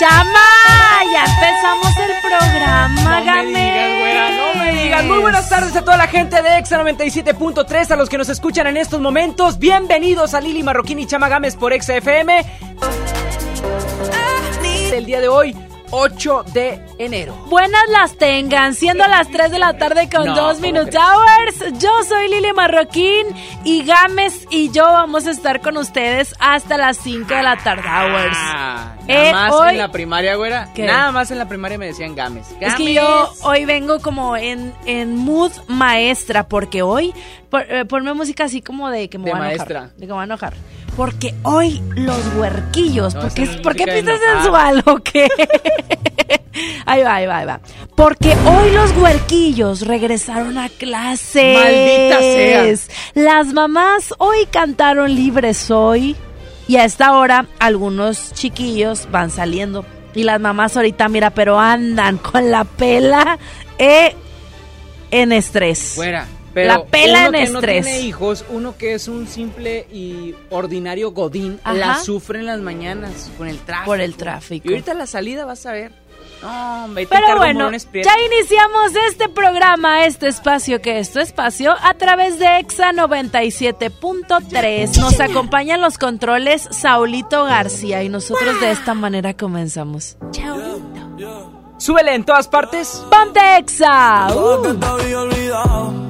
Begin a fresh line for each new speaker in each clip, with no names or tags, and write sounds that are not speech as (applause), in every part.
Chama, ya empezamos el programa,
No me digas, güera, no me digas. Muy buenas tardes a toda la gente de Exa 97.3, a los que nos escuchan en estos momentos. Bienvenidos a Lili Marroquín y Chama Gámez por Exa FM. El día de hoy, 8 de enero.
Buenas las tengan, siendo las 3 de la tarde con
No,
2
¿cómo
Minute? Hours. Yo soy Lili Marroquín y Gámez y yo vamos a estar con ustedes hasta las 5 de la tarde hours.
Ah, nada
Eh,
más
hoy-
en la primaria, güera.
¿Qué?
Nada más en la primaria me decían games.
Es que yo hoy vengo como en, en mood maestra, porque hoy, por- eh, ponme música así como de que me
De
voy a
maestra.
enojar. De que me voy a enojar. Porque hoy los huerquillos,
No,
porque, ¿por qué
enojar.
sensual o qué? (laughs) ahí va, ahí va, ahí va. Porque hoy los huerquillos regresaron a clases.
Maldita sea.
Las mamás hoy cantaron libres hoy. Y a esta hora algunos chiquillos van saliendo. Y las mamás ahorita, mira, pero andan con la pela eh, en estrés.
Fuera. Pero
La pela
uno
en
que
estrés.
no tiene hijos, uno que es un simple y ordinario godín,
Ajá.
la sufre en las mañanas con el tráfico.
Por el tráfico.
Y ahorita la salida vas a ver. No,
Pero bueno, ya iniciamos este programa, este espacio que es tu espacio, a través de EXA 97.3. Nos acompañan los controles Saulito García y nosotros de esta manera comenzamos. Chao.
Súbele en todas partes.
¡Ponte EXA! Uh.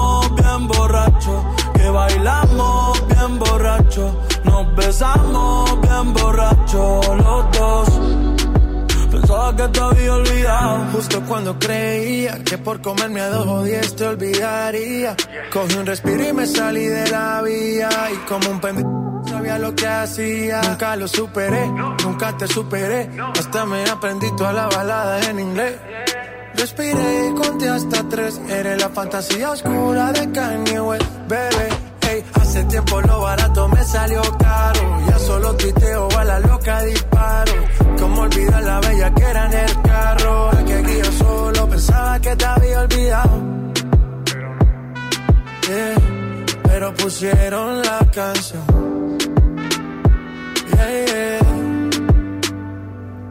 bien borracho, que bailamos bien borracho, nos besamos bien borracho los dos. Pensaba que te había olvidado.
Justo cuando creía que por comerme a dos o diez te olvidaría. Cogí un respiro y me salí de la vía. Y como un pendejo sabía lo que hacía. Nunca lo superé, nunca te superé. Hasta me aprendí toda la balada en inglés. Respiré y conté hasta tres. Eres la fantasía oscura de Kanye West, bebé. Ey, hace tiempo lo barato me salió caro. Ya solo tuiteo a la loca disparo. Como olvidar la bella que era en el carro. El que yo solo pensaba que te había olvidado. Yeah, pero pusieron la canción. Yeah, yeah.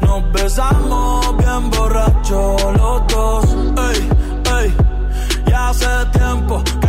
nos besamos bien borracho los dos. Ey, ey, ya hace tiempo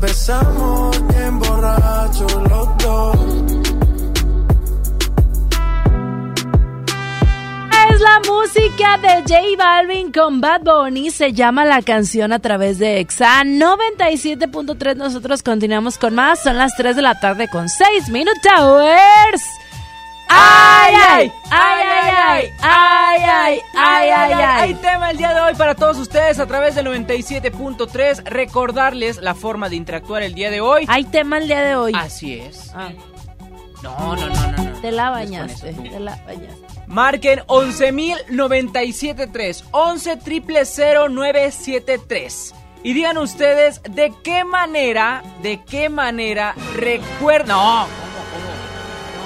besamos bien borrachos los dos.
Es la música de J Balvin con Bad Bunny. Se llama la canción a través de EXA 97.3. Nosotros continuamos con más. Son las 3 de la tarde con 6 Minute Towers. ¡Ay, ay! ¡Ay, ay, ay! ¡Ay, ay! ¡Ay, ay, ay!
Hay tema el día de hoy para todos ustedes a través del 97.3. Recordarles la forma de interactuar el día de hoy.
Hay tema el día de hoy.
Así es.
Ah,
No, no, no, no. no.
te la
No
bañaste.
tú.
Te la bañaste.
Marquen 11.097.3. 11 973 Y digan ustedes de qué manera, de qué manera recuerdan. No.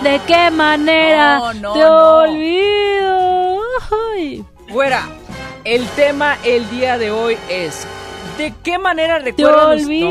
¿De qué manera
No, no,
te
no.
olvido? Ay.
Fuera. El tema el día de hoy es ¿De qué manera recuerdan us-
olvido.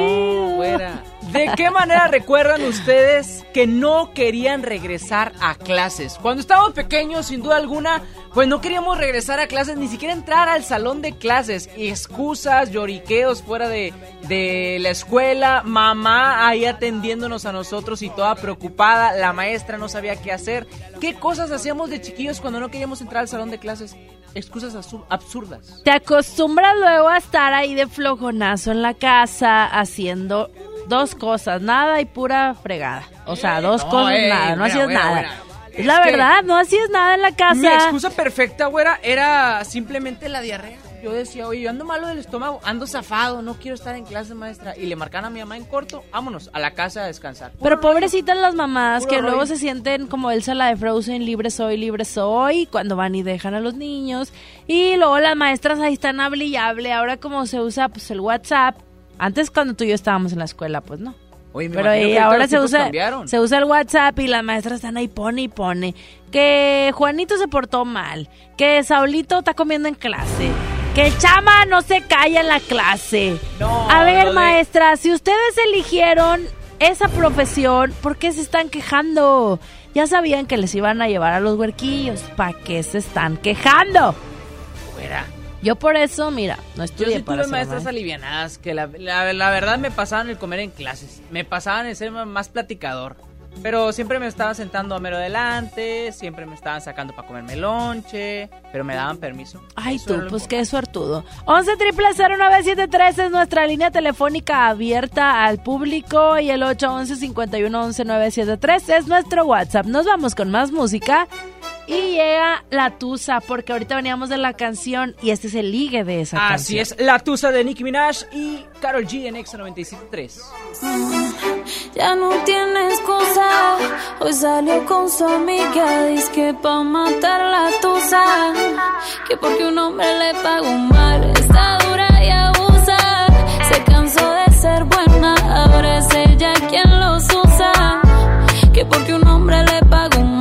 No. ¿De qué manera recuerdan ustedes que no querían regresar a clases? Cuando estábamos pequeños, sin duda alguna, pues no queríamos regresar a clases, ni siquiera entrar al salón de clases. Excusas, lloriqueos fuera de, de la escuela, mamá ahí atendiéndonos a nosotros y toda preocupada, la maestra no sabía qué hacer. ¿Qué cosas hacíamos de chiquillos cuando no queríamos entrar al salón de clases? Excusas absurdas.
Te acostumbras luego a estar ahí de flojonazo en la casa haciendo dos cosas, nada y pura fregada. O sea, dos
no,
cosas,
ey,
nada, no hacías nada.
güera.
Es la verdad, no hacías nada en la
Mi
casa.
excusa perfecta, güera, era simplemente la diarrea. Yo decía, oye, yo ando malo del estómago, ando zafado, no quiero estar en clase, maestra. Y le marcan a mi mamá en corto, vámonos a la casa a descansar.
Pero pobrecitas las mamás
Puro
que luego se sienten como Elsa la de Frozen, libre soy, libre soy, cuando van y dejan a los niños. Y luego las maestras ahí están hable y hable. Ahora como se usa pues el WhatsApp. Antes cuando tú y yo estábamos en la escuela, pues no.
Oye, me
Pero y ahora se usa,
cambiaron.
se usa el WhatsApp y las maestras están ahí pone y pone. Que Juanito se portó mal. Que Saulito está comiendo en clase. Que Chama no se calla en la clase.
No,
A ver,
de-
maestra, si ustedes eligieron esa profesión, ¿por qué se están quejando? Ya sabían que les iban a llevar a los huerquillos. ¿Para qué se están quejando? Yo por eso, mira, no
Yo
estudié
sí
para
tuve maestras
maestra.
alivianadas que la, la- la verdad me pasaban el comer en clases. Me pasaban el ser más platicador. Pero siempre me estaban sentando a mero delante, siempre me estaban sacando para comerme lonche, pero me daban permiso.
Ay,
Eso
tú, pues qué suertudo. 11 triple 0973 es nuestra línea telefónica abierta al público y el 811 51 11 973 es nuestro WhatsApp. Nos vamos con más música y llega la tusa porque ahorita veníamos de la canción y este es el ligue de esa
Así
canción.
es, la tusa de Nicki Minaj y Carol G en Exa 97.3.
Ya no tiene excusa. Hoy salió con su amiga. Dice que pa' matar la tusa. Que porque un hombre le pagó mal. Está dura y abusa. Se cansó de ser buena. Ahora es ella quien los usa. Que porque un hombre le pagó mal.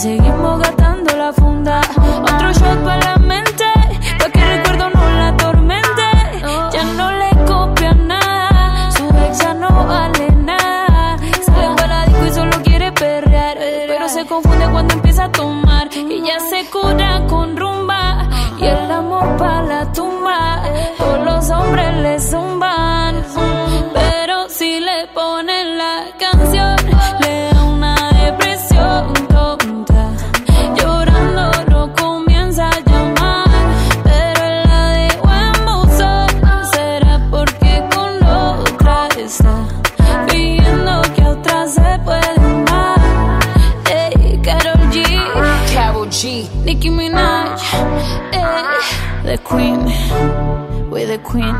seguimos gastando la funda. Otro shot para la mente, pa' que el recuerdo no la atormente. Ya no le copia nada, su ex ya no vale nada. Sale para la disco y solo quiere perrear, pero se confunde cuando empieza a tomar. Y ya se cura con rumba, y el amor para la tumba.
Todos los
hombres le zumban. the queen, we're the queen.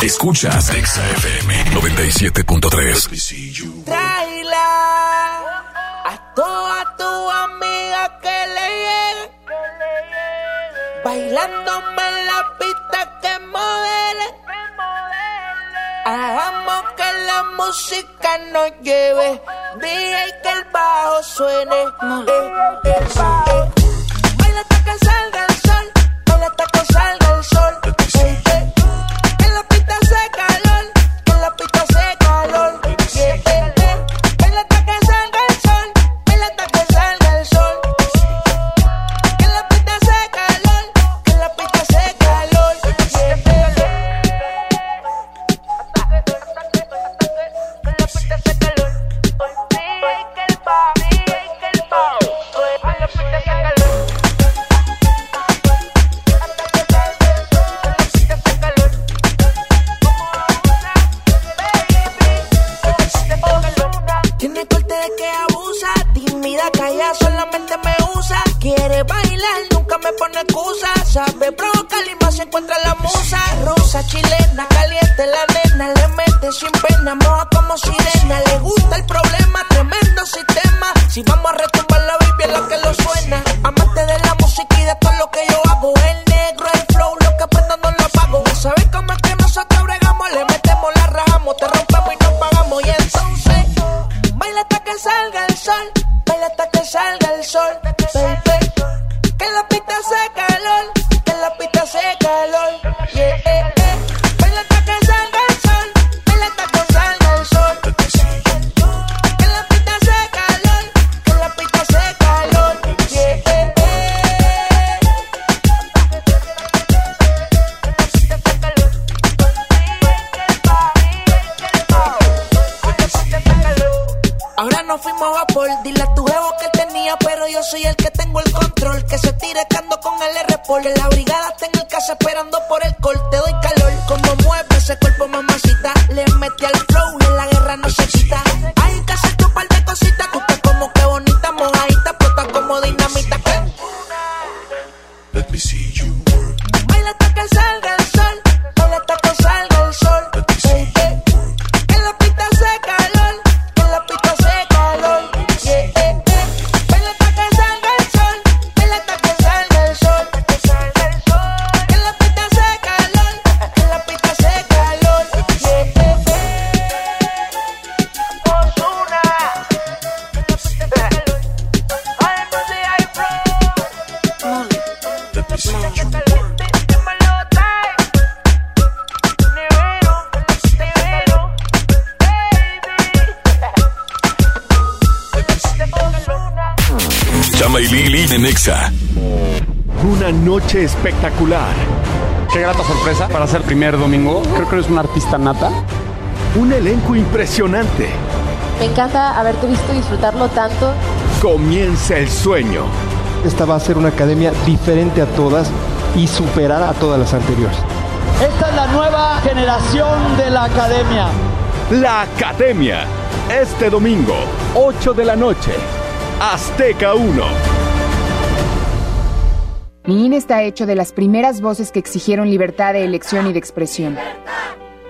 Escuchas Exa FM 97.3.
Volándome la pista que modele. Hagamos que la música nos lleve. Dije que el bajo suene. Dije el eh, eh, bajo. Baila hasta que salga.
impresionante.
Me encanta haberte visto disfrutarlo tanto.
Comienza el sueño.
Esta va a ser una academia diferente a todas y superar a todas las anteriores.
Esta es la nueva generación de la academia.
La academia, este domingo, 8 de la noche, Azteca 1.
Mi INE está hecho de las primeras voces que exigieron libertad de elección y de expresión.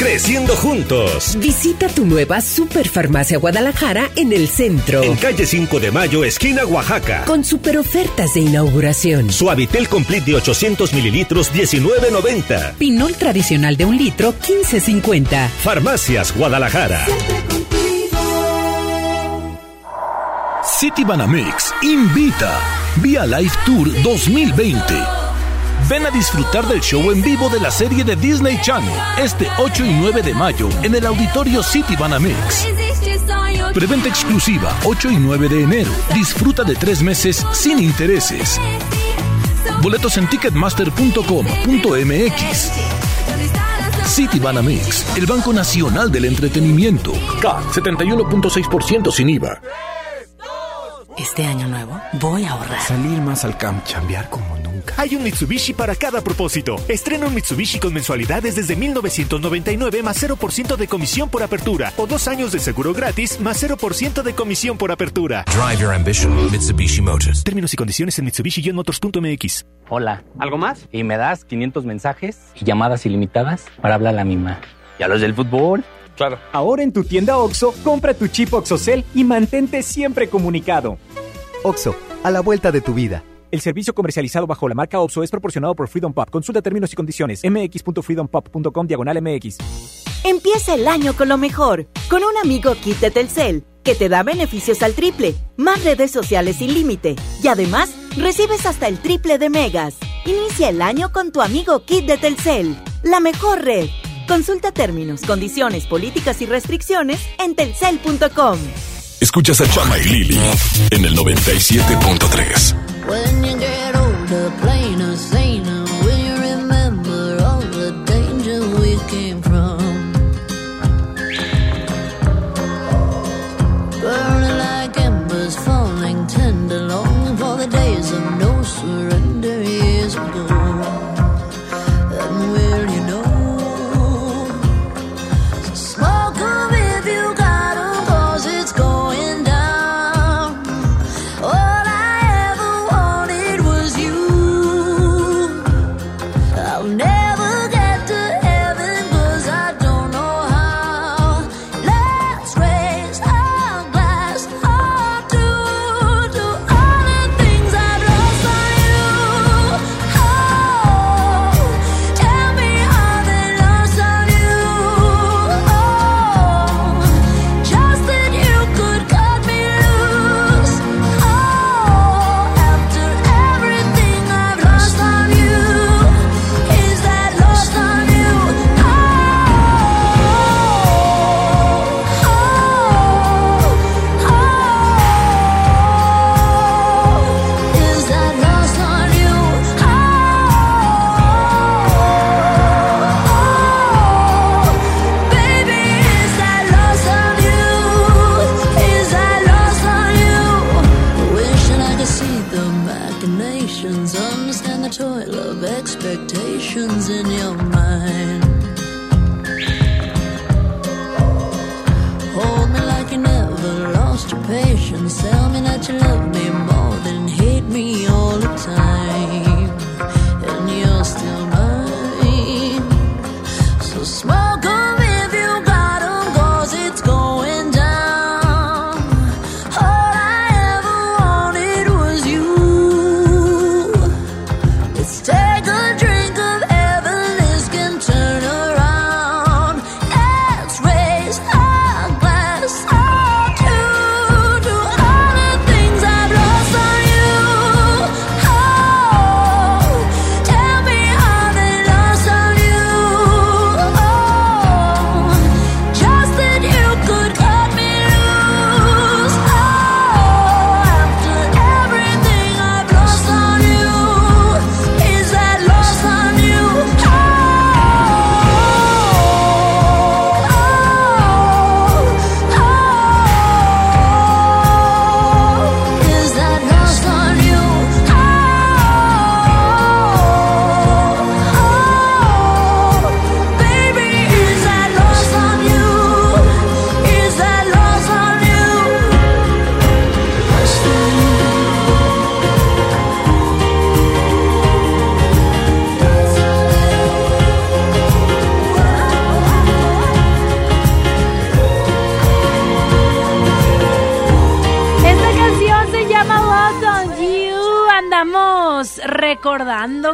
Creciendo juntos.
Visita tu nueva Superfarmacia Guadalajara en el centro.
En calle 5 de Mayo, esquina Oaxaca.
Con super ofertas de inauguración.
Suavitel Complete de 800 mililitros, 19.90.
Pinol tradicional de un litro, 15.50.
Farmacias Guadalajara.
City Banamex invita Vía Live Tour 2020. Ven a disfrutar del show en vivo de la serie de Disney Channel este 8 y 9 de mayo en el auditorio City Banamex. Preventa exclusiva 8 y 9 de enero. Disfruta de tres meses sin intereses. Boletos en ticketmaster.com.mx. City Banamex, el Banco Nacional del Entretenimiento. CAT 71.6% sin IVA.
Este año nuevo voy a ahorrar.
Salir más al camp, chambear como nunca.
Hay un Mitsubishi para cada propósito. Estrena un Mitsubishi con mensualidades desde 1999 más 0% de comisión por apertura. O dos años de seguro gratis más 0% de comisión por apertura.
Drive your ambition, Mitsubishi Motors.
Términos y condiciones en Mitsubishi-motors.mx.
Hola. ¿Algo más? Y me das 500 mensajes y llamadas ilimitadas para hablar a la misma. ¿Y a los del fútbol?
Claro. Ahora en tu tienda OXO, compra tu chip OXOCEL y mantente siempre comunicado.
OXO, a la vuelta de tu vida.
El servicio comercializado bajo la marca OPSO es proporcionado por Freedom Pop. Consulta términos y condiciones. mx.freedompop.com diagonal mx.
Empieza el año con lo mejor, con un amigo kit de Telcel, que te da beneficios al triple, más redes sociales sin límite, y además recibes hasta el triple de megas. Inicia el año con tu amigo kit de Telcel, la mejor red. Consulta términos, condiciones, políticas y restricciones en telcel.com.
Escuchas a Chama y Lili en el 97.3.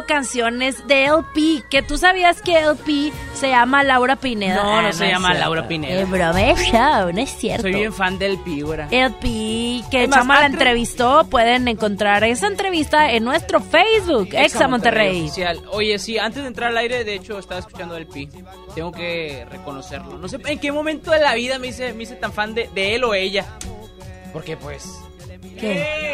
canciones de LP. Que tú sabías que LP se llama Laura Pineda.
No, no
Ah,
se llama
cierto.
Laura Pineda.
Es show, no es cierto.
Soy bien fan del Pi, güera.
LP, que Chama la entrevistó. Pueden encontrar esa entrevista en nuestro Facebook, Exa Monterrey.
oficial. Oye, sí, antes de entrar al aire, de hecho, estaba escuchando el Pi. Tengo que reconocerlo. No sé en qué momento de la vida me hice, me hice tan fan de, de él o ella. Porque, pues.
¿Qué?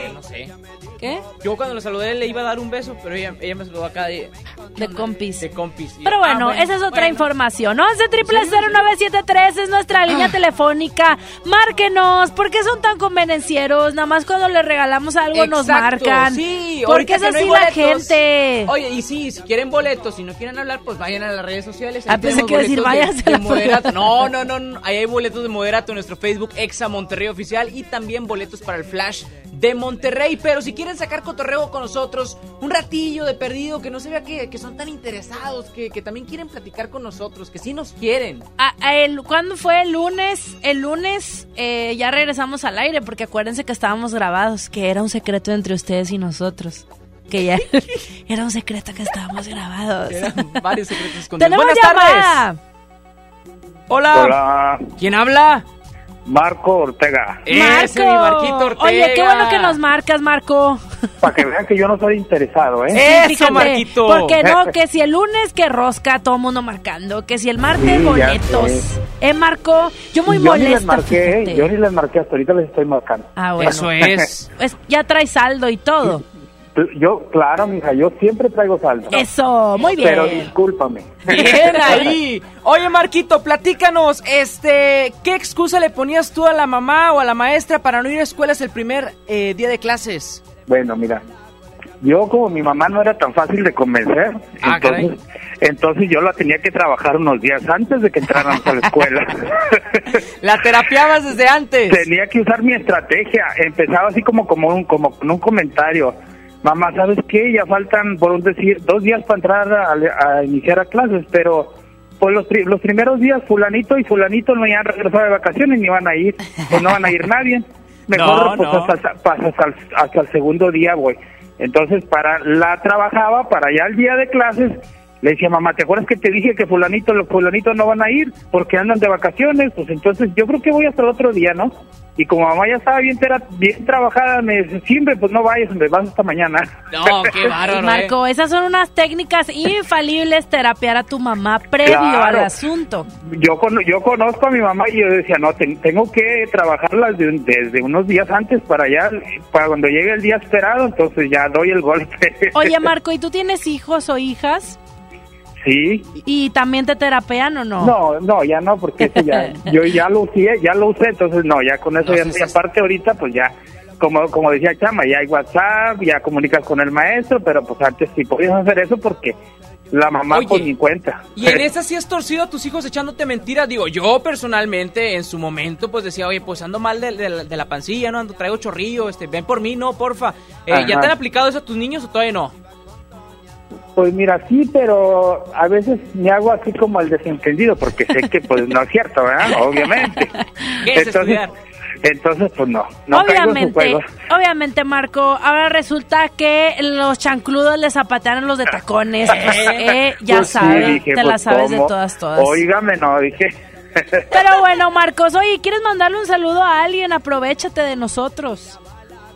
Yo cuando lo saludé le iba a dar un beso, pero ella, ella me saludó acá de.
De compis.
De compis.
Pero
yo,
bueno,
ah,
esa es otra
bueno.
información. 11 0973 es nuestra línea telefónica. Márquenos. ¿Por qué son tan convenencieros? Nada más cuando les regalamos algo nos marcan.
Sí,
Porque es
que no
así la gente.
Oye, y sí, si quieren boletos, si no quieren hablar, pues vayan a las redes sociales.
Ah, pensé que decir,
boletos de-
váyanse a la
moderato. No, no, no, no. Ahí hay boletos de moderato en nuestro Facebook, Exa Monterrey Oficial, y también boletos para el Flash de Monterrey. Pero si quieren sacar cotorreo con nosotros, un ratillo de perdido, que no se vea que, que son tan interesados, que, que también quieren platicar con nosotros, que sí nos quieren.
Ah, ah, el, ¿Cuándo fue el lunes? El lunes eh, ya regresamos al aire porque acuérdense que estábamos grabados, que era un secreto entre ustedes y nosotros. Que ya (laughs) era un secreto que estábamos grabados.
Eran varios secretos escondidos.
Tenemos
Buenas
llamada.
tardes. Hola.
Hola.
¿Quién habla?
Marco Ortega.
Ese, mi Marquito Ortega.
Oye, qué bueno que nos marcas, Marco.
Para que vean que yo no soy interesado, ¿eh?
Sí, fíjate, Porque no, que si el lunes que rosca, todo mundo marcando. Que si el martes
Sí,
boletos. Eh, Marco, yo muy
yo ni les
molesta.
marqué, yo ni les marqué, hasta ahorita les estoy marcando.
Ah, bueno. Pues (laughs) ya trae saldo y todo.
Yo, claro, mija, yo siempre traigo saldo.
Eso, muy bien.
Pero discúlpame.
Bien (laughs) ahí. Oye, Marquito, platícanos, este, ¿qué excusa le ponías tú a la mamá o a la maestra para no ir a escuelas el primer eh, día de clases?
Bueno, mira, yo como mi mamá no era tan fácil de convencer,
Ah,
entonces, entonces yo la tenía que trabajar unos días antes de que entráramos a la escuela. (laughs)
La terapiabas desde antes.
Tenía que usar mi estrategia. Empezaba así como como un como un comentario. Mamá, ¿sabes qué? Ya faltan, por un decir, dos días para entrar a, a iniciar a clases, pero pues los, pri- los primeros días fulanito y fulanito no iban a regresar de vacaciones ni van a ir, pues no van a ir nadie. (laughs) Mejor
No,
pues,
no.
Hasta, hasta, el- hasta el segundo día, güey. Entonces, para la trabajaba, para ya el día de clases, le decía, mamá, ¿te acuerdas que te dije que fulanito, los fulanitos no van a ir porque andan de vacaciones? Pues entonces yo creo que voy hasta el otro día, ¿no? Y como mamá ya estaba bien, tera- bien trabajada, me dice, sí, hombre, pues no vayas, hombre, vas hasta mañana.
No, (laughs) qué bárbaro,
Ay, Marco, esas son unas técnicas infalibles terapiar a tu mamá previo
Claro.
al asunto.
Yo, cono- yo conozco a mi mamá y yo decía, no, ten- tengo que trabajarlas de- desde unos días antes para allá, para cuando llegue el día esperado, entonces ya doy el golpe.
Oye, (laughs) Marco, ¿y tú tienes hijos o hijas?
Sí.
¿Y también te terapean o no?
No, no, ya no, porque eso ya, (laughs) yo ya lo usé, ya lo usé, entonces no, ya con eso ya, y aparte ahorita pues ya, como, como decía Chama, ya hay WhatsApp, ya comunicas con el maestro, pero pues antes sí podías hacer eso porque la mamá
Oye,
pues ni cuenta.
Y en esa sí has torcido a tus hijos echándote mentiras. Digo, yo personalmente en su momento pues decía, oye, pues ando mal de, de la- de la pancilla, ¿no? Ando, traigo chorrillo, este, ven por mí, no, porfa. Eh, ¿Ya te han aplicado eso a tus niños o todavía no?
Pues mira, sí, pero a veces me hago así como el desentendido, porque sé que pues no es cierto, ¿verdad? (laughs) Obviamente.
¿Qué es estudiar?
entonces pues no, no caigo en su
obviamente, obviamente, Marco, ahora resulta que los chancludos le zapatean a los de tacones. (laughs) Pues, eh, ya
Pues
sabes, te la
pues,
sabes de todas, todas.
Óigame, no, dije.
Pero bueno, Marcos, oye, ¿quieres mandarle un saludo a alguien? Aprovechate de nosotros.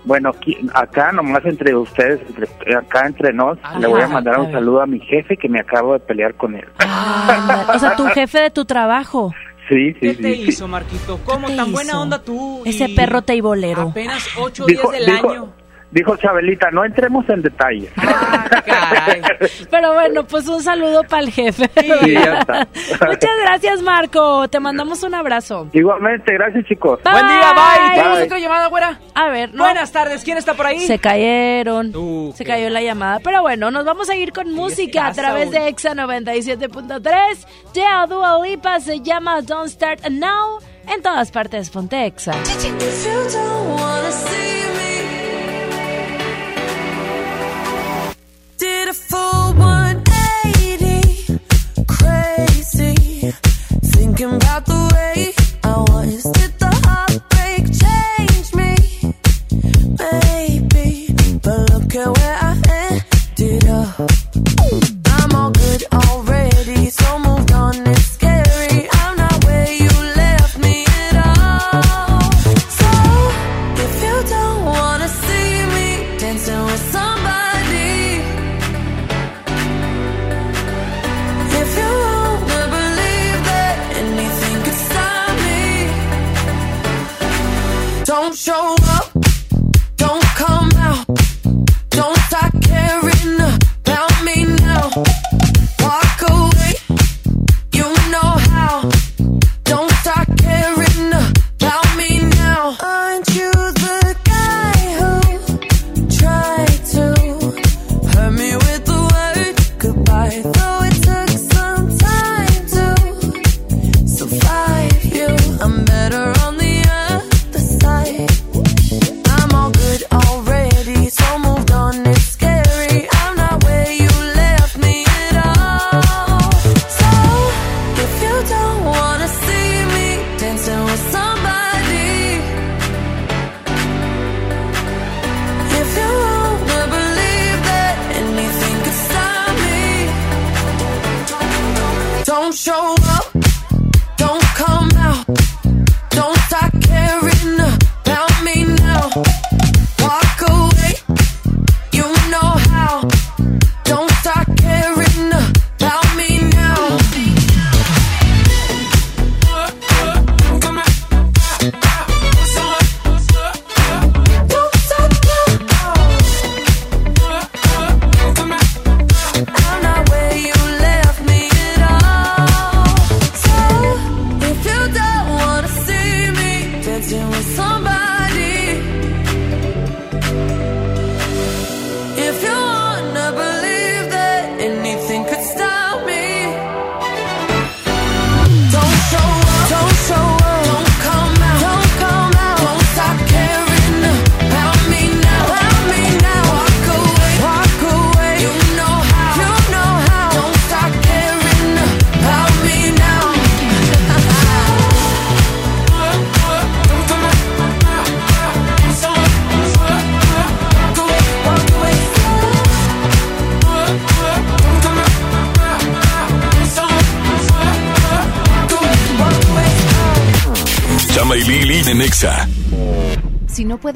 Bueno, aquí- acá nomás entre ustedes, entre- acá entre nos,
Ah,
le voy a mandar un saludo a mi jefe que me acabo de pelear con él.
Ándale, O sea, tu jefe de tu trabajo.
Sí, sí,
¿Qué
sí.
te
sí.
hizo, Marquito? ¿Cómo? ¿Tan buena onda tú?
Ese perro teibolero.
Apenas ocho
Dijo,
días del
dijo-
año.
Dijo Chabelita, no entremos en detalles.
Pero bueno, pues un saludo para el jefe.
Sí, ya está. (laughs)
Muchas gracias, Marco. Te mandamos un abrazo.
Igualmente, gracias chicos.
Bye.
Buen día, bye.
Bye.
¿Tenemos otra llamada, güera?
A ver, no.
Buenas tardes, ¿quién está por ahí?
Se cayeron.
Uh,
se cayó la llamada. Pero bueno, nos vamos a ir con música a través de Exa 97.3. De Dua Lipa se llama Don't Start Now. En todas partes, ponte
did a full 180, crazy, thinking about the way I was. Did the heartbreak change me? Maybe,
but look at where I ended up.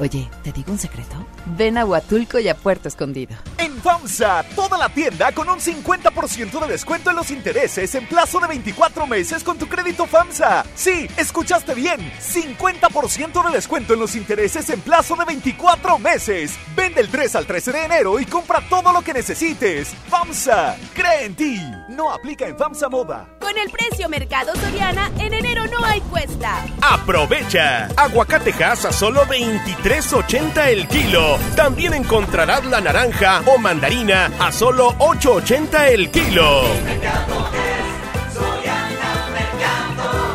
Oye, ¿te digo un secreto? Ven a Huatulco y a Puerto Escondido.
En FAMSA, toda la tienda con un 50% de descuento en los intereses en plazo de 24 meses con tu crédito FAMSA. Sí, escuchaste bien, 50% de descuento en los intereses en plazo de 24 meses. Vende el 3 al 13 de enero y compra todo lo que necesites. FAMSA, cree en ti. No aplica en FAMSA Moda.
Con el precio Mercado Soriana, en enero no hay cuesta.
Aprovecha. Aguacatejas a solo 23.80 el kilo. También encontrarás la naranja o mandarina a solo 8.80 el kilo.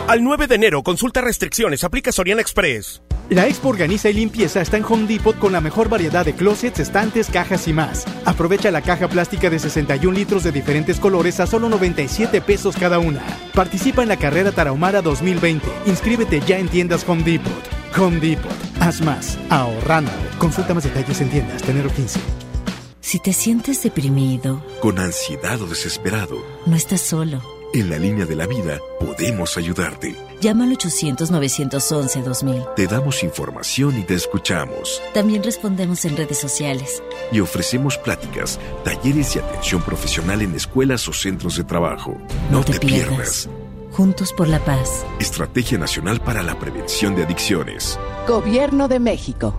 Al 9 de enero, consulta restricciones, aplica Soriana Express.
La Expo Organiza y Limpieza está en Home Depot con la mejor variedad de closets, estantes, cajas y más. Aprovecha la caja plástica de 61 litros de diferentes colores a solo 97 pesos cada una. Participa en la carrera Tarahumara 2020. Inscríbete ya en tiendas Home Depot. Home Depot. Haz más. Ahorrando. Consulta más detalles en tiendas. Tenero 15.
Si te sientes deprimido,
Con ansiedad o desesperado,
no estás solo.
en la línea de la vida podemos ayudarte.
Llama al 800-911-2000.
Te damos información y te escuchamos.
También respondemos en redes sociales.
Y ofrecemos pláticas, talleres y atención profesional en escuelas o centros de trabajo. No, te, pierdas.
Juntos por la paz.
Estrategia Nacional para la Prevención de Adicciones.
Gobierno de México.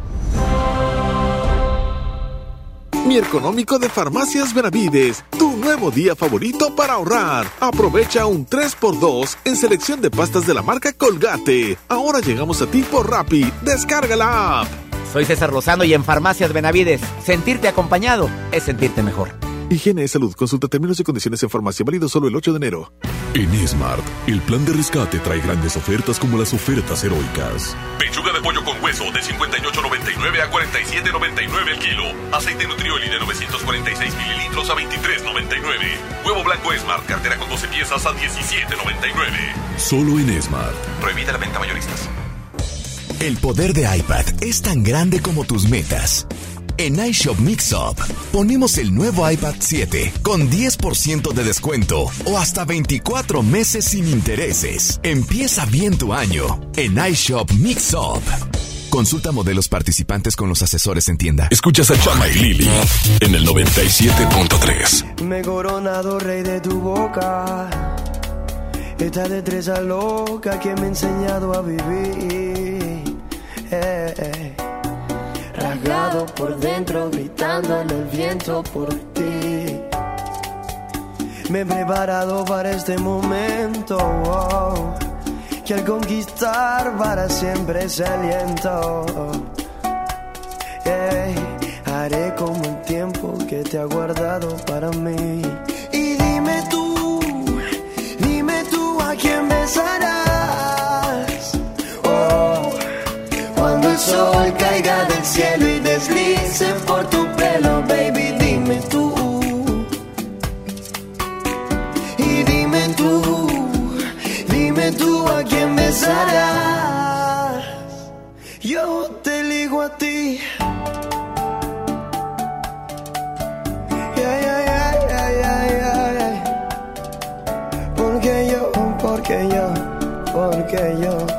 Mi económico de Farmacias Benavides, tu nuevo día favorito para ahorrar. Aprovecha un 3x2 en selección de pastas de la marca Colgate. Ahora llegamos a ti por Rappi. Descarga la app.
Soy César Lozano y en Farmacias Benavides, sentirte acompañado es sentirte mejor.
Higiene y salud. Consulta términos y condiciones en farmacia. Válido solo el 8 de enero.
En Smart, el plan de rescate trae grandes ofertas como las ofertas heroicas.
Pechuga de pollo con hueso de 58.99 a 47.99 el kilo. Aceite Nutrioli de 946 mililitros a 23.99. Huevo blanco Smart, cartera con 12 piezas a 17.99.
Solo en Smart.
Prohibida la venta mayoristas.
El poder de iPad es tan grande como tus metas. En iShop Mixup ponemos el nuevo iPad 7 con 10% de descuento o hasta 24 meses sin intereses. Empieza bien tu año en iShop Mixup. Consulta modelos participantes con los asesores en tienda.
Escuchas a Chama y Lili en el 97.3.
Me he coronado rey de tu boca. Esta destreza loca que me ha enseñado a vivir. Eh, eh. Rasgado por dentro, gritando en el viento por ti. Me he preparado para este momento. oh, que al conquistar para siempre se aliento. Ey, haré como el tiempo que te ha guardado para mí. Y dime tú, dime tú a quién besarás. Oh, sol caiga del cielo y deslice por tu pelo, baby, dime tú. Y dime tú, dime tú a quién besarás. Yo te ligo a ti. Yeah, yeah, yeah. Porque yo, porque yo, porque yo.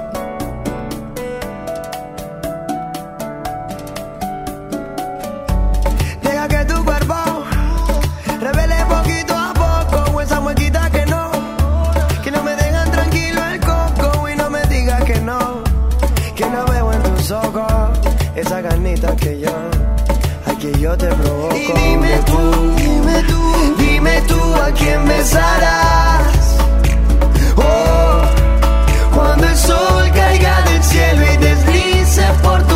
Que yo te provoco. Y dime tú, dime tú, dime tú a quién besarás. Oh, cuando el sol caiga del cielo y deslice por tu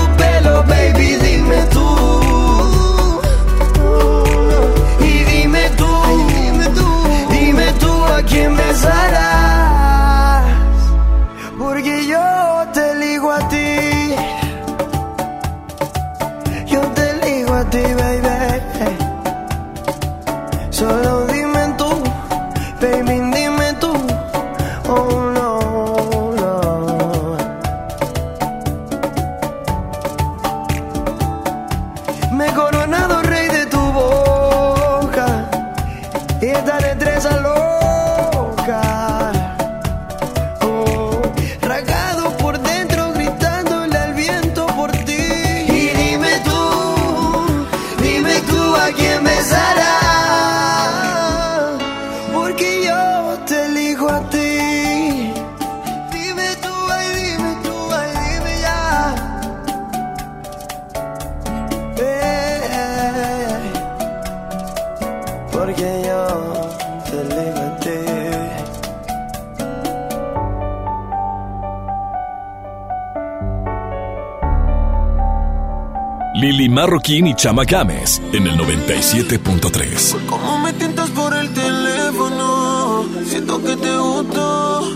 Marroquín y Chama Games en el 97.3.
Cómo me tientas por el teléfono, siento que te gusto.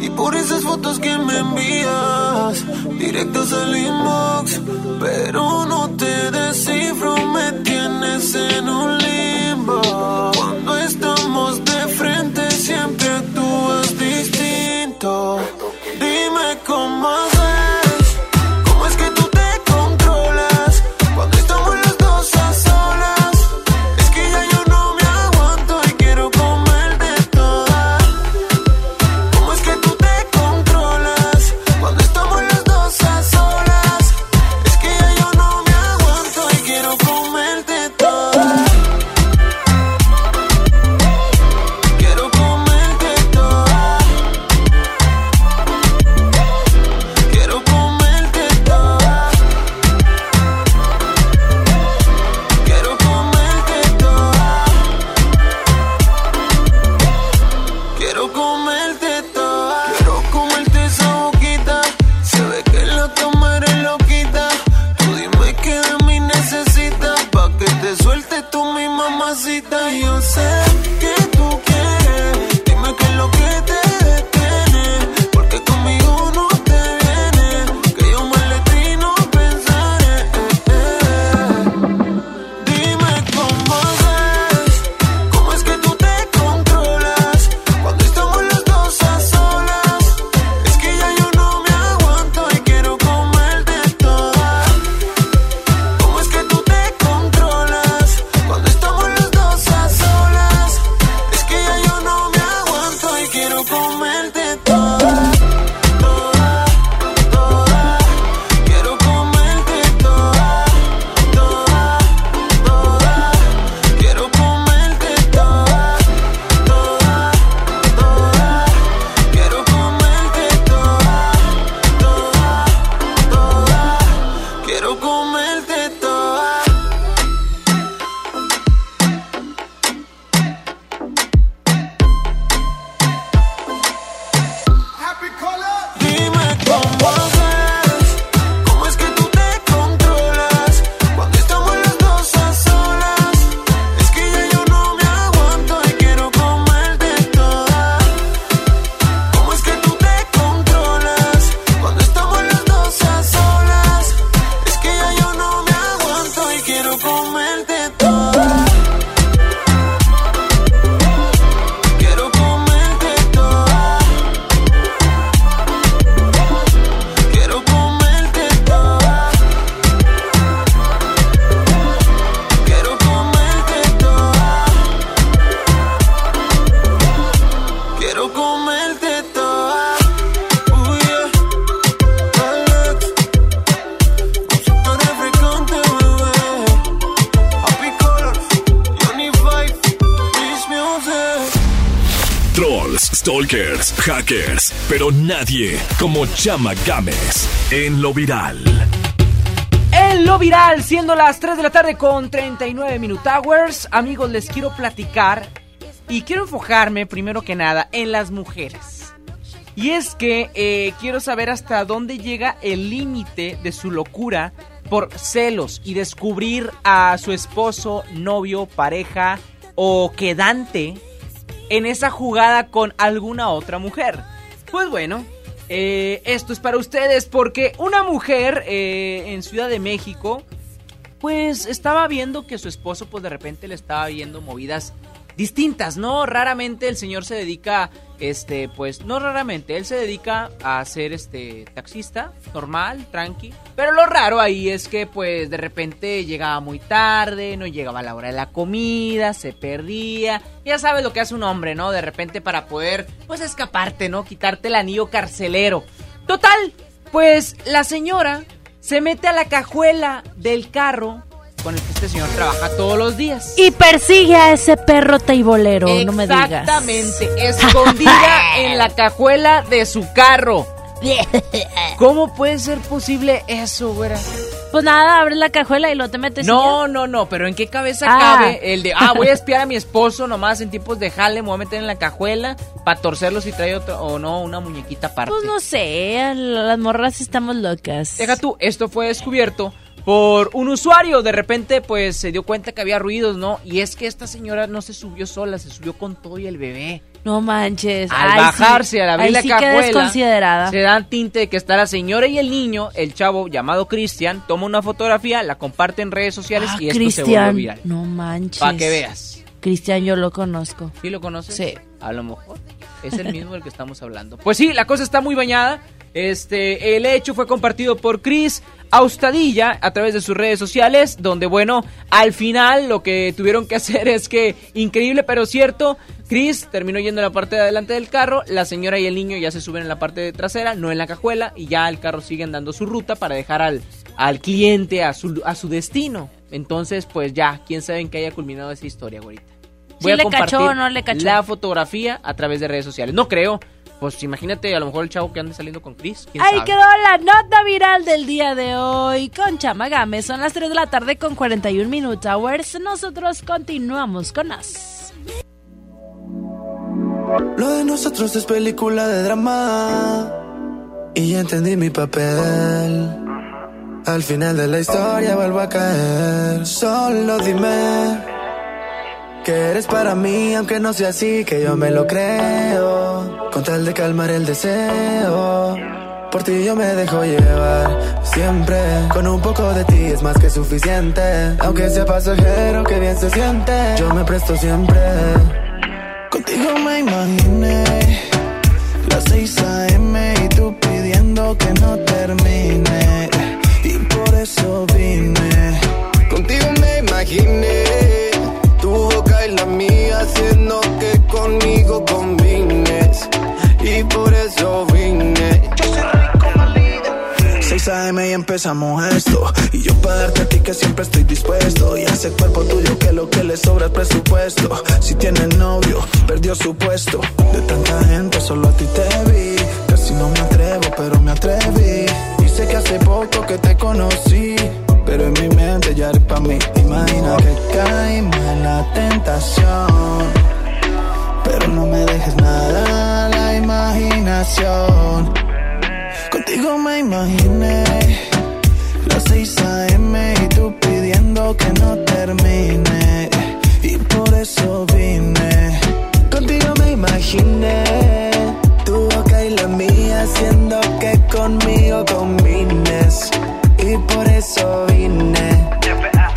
Y por esas fotos que me envías, directas al inbox. Pero no te descifro, me tienes en un
hackers, pero nadie como Chama Games en lo viral.
En lo viral, siendo las 3 de la tarde con 39 Minute Hours, amigos, les quiero platicar y quiero enfocarme primero que nada en las mujeres. Y es que eh, quiero saber hasta dónde llega el límite de su locura por celos y descubrir a su esposo, novio, pareja o quedante en esa jugada con alguna otra mujer. Pues bueno, eh, esto es para ustedes porque una mujer eh, en Ciudad de México pues estaba viendo que su esposo pues de repente le estaba viendo movidas distintas, ¿no? Raramente el señor se dedica, este, pues, no raramente, él se dedica a ser, este, taxista, normal, tranqui. Pero lo raro ahí es que, pues, de repente llegaba muy tarde, no llegaba a la hora de la comida, se perdía. Ya sabes lo que hace un hombre, ¿no? De repente para poder, pues, escaparte, ¿no? Quitarte el anillo carcelero. Total, pues, la señora se mete a la cajuela del carro con el que este señor trabaja todos los días.
Y persigue a ese perro teibolero, no me digas.
Exactamente, (laughs) escondida en la cajuela de su carro. (laughs) ¿Cómo puede ser posible eso, güera?
Pues nada, abres la cajuela y lo te metes.
No, no, no, pero ¿en qué cabeza
Ah.
cabe el de, ah, voy a espiar a mi esposo nomás en tiempos de jale, me voy a meter en la cajuela para torcerlo si trae otro, o no, una muñequita aparte?
Pues no sé, las morras estamos locas.
Deja tú, esto fue descubierto por un usuario. De repente, pues se dio cuenta que había ruidos, ¿no? Y es que esta señora no se subió sola, se subió con todo y el bebé.
No manches.
Al
Ay,
bajarse,
sí.
al abrir
Ahí
la
sí que
cajuela,
desconsiderada.
se dan tinte de que está la señora y el niño, el chavo llamado Cristian, toma una fotografía, la comparte en redes sociales
Ah,
y esto se volvió
Cristian,
viral.
no manches.
Para que veas.
Cristian, yo lo conozco.
¿Sí lo conoces?
Sí.
A lo mejor. Es el mismo del que estamos hablando. Pues sí, la cosa está muy bañada. Este, el hecho fue compartido por Chris Austadilla a través de sus redes sociales, donde bueno, al final lo que tuvieron que hacer es que, increíble pero cierto, Chris terminó yendo en la parte de adelante del carro, la señora y el niño ya se suben en la parte trasera, no en la cajuela, y ya el carro sigue andando su ruta para dejar al, al cliente a su, a su destino. Entonces, pues ya, quién sabe en qué haya culminado esa historia, güerita.
¿Sí le cachó o no le cachó?
la fotografía a través de redes sociales. No creo. Pues imagínate a lo mejor el chavo que ande saliendo con Chris. ¿quién
Ahí
sabe?
quedó la nota viral del día de hoy con Chama Gámez. Son las 3 de la tarde con 41 minutos hours. Nosotros continuamos con us.
Lo de nosotros es película de drama. Y ya entendí mi papel. Al final de la historia vuelvo a caer. Solo dime que eres para mí, aunque no sea así, que yo me lo creo. Con tal de calmar el deseo. Por ti yo me dejo llevar siempre. Con un poco de ti es más que suficiente. Aunque sea pasajero, que bien se siente. Yo me presto siempre. Contigo me imaginé las 6 a.m. y tú pidiendo que no termine. Y por eso vine. Contigo me imaginé la mía haciendo que conmigo combines. Y por eso vine. 6 a.m. y empezamos esto. Y yo para darte a ti que siempre estoy dispuesto. Y ese cuerpo tuyo que lo que le sobra es presupuesto. Si tiene novio, perdió su puesto. De tanta gente solo a ti te vi. Casi no me atrevo, pero me atreví. Sé que hace poco que te conocí Pero en mi mente ya eres pa' mí Imagina que caímos en la tentación Pero no me dejes nada a la imaginación Contigo me imaginé las 6 a.m. y tú pidiendo que no termine. Y por eso vine. Contigo me imaginé tu boca y la mía haciendo que conmigo combines. Y por eso vine.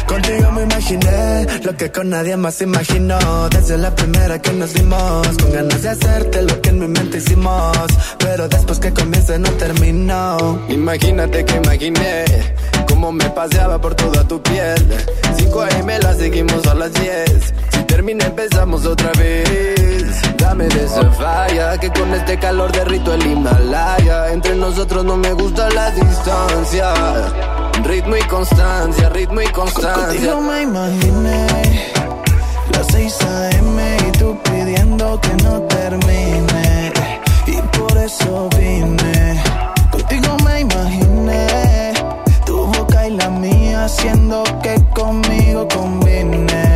Contigo me imaginé lo que con nadie más imaginó. Desde la primera que nos vimos, con ganas de hacerte lo que en mi mente hicimos. Pero después que comience no terminó.
Imagínate que imaginé cómo me paseaba por toda tu piel. 5 AM la seguimos a las 10 termina empezamos otra vez. Dame de esa falla que con este calor derrito el Himalaya. Entre nosotros no me gusta la distancia. Ritmo y constancia, ritmo y constancia.
Contigo me imaginé las 6 a.m. y tú pidiendo que no termine.
Y por eso vine. Contigo me imaginé tu boca y la mía haciendo que conmigo combine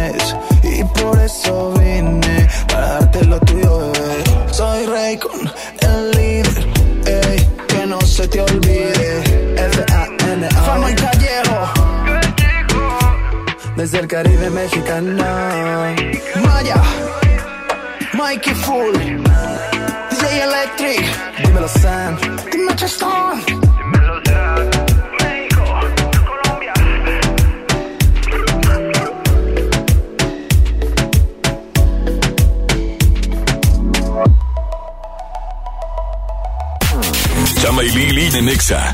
por eso vine Para darte lo tuyo, bebé. Soy Raycon, el líder Que no
se te olvide. F-A-N-A Fama y Callejo Desde el Caribe mexicano. Maya. Mikey Full. DJ Electric. Dímelo Sam. Dime Chastón
Chama y Lili de Nexa.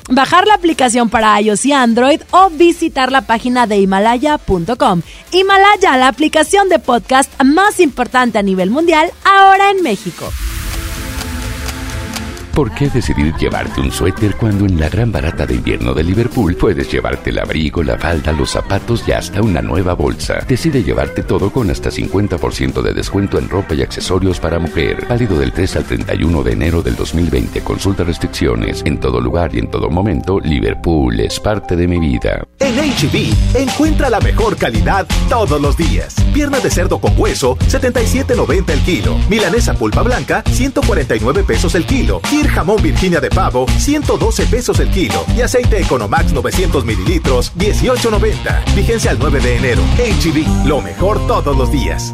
bajar la aplicación para iOS y Android o visitar la página de himalaya.com. Himalaya, la aplicación de podcast más importante a nivel mundial, ahora en México.
¿Por qué decidir llevarte un suéter cuando en la gran barata de invierno de Liverpool puedes llevarte el abrigo, la falda, los zapatos y hasta una nueva bolsa? Decide llevarte todo con hasta 50% de descuento en ropa y accesorios para mujer. Válido del 3 al 31 de enero del 2020. Consulta restricciones. En todo lugar y en todo momento, Liverpool es parte de mi vida.
En HB, encuentra la mejor calidad todos los días. Pierna de cerdo con hueso, 77.90 el kilo. Milanesa pulpa blanca, 149 pesos el kilo. Jamón Virginia de pavo, 112 pesos el kilo. Y aceite Economax 900 mililitros, 18.90. Vigencia al 9 de enero. HB, lo mejor todos los días.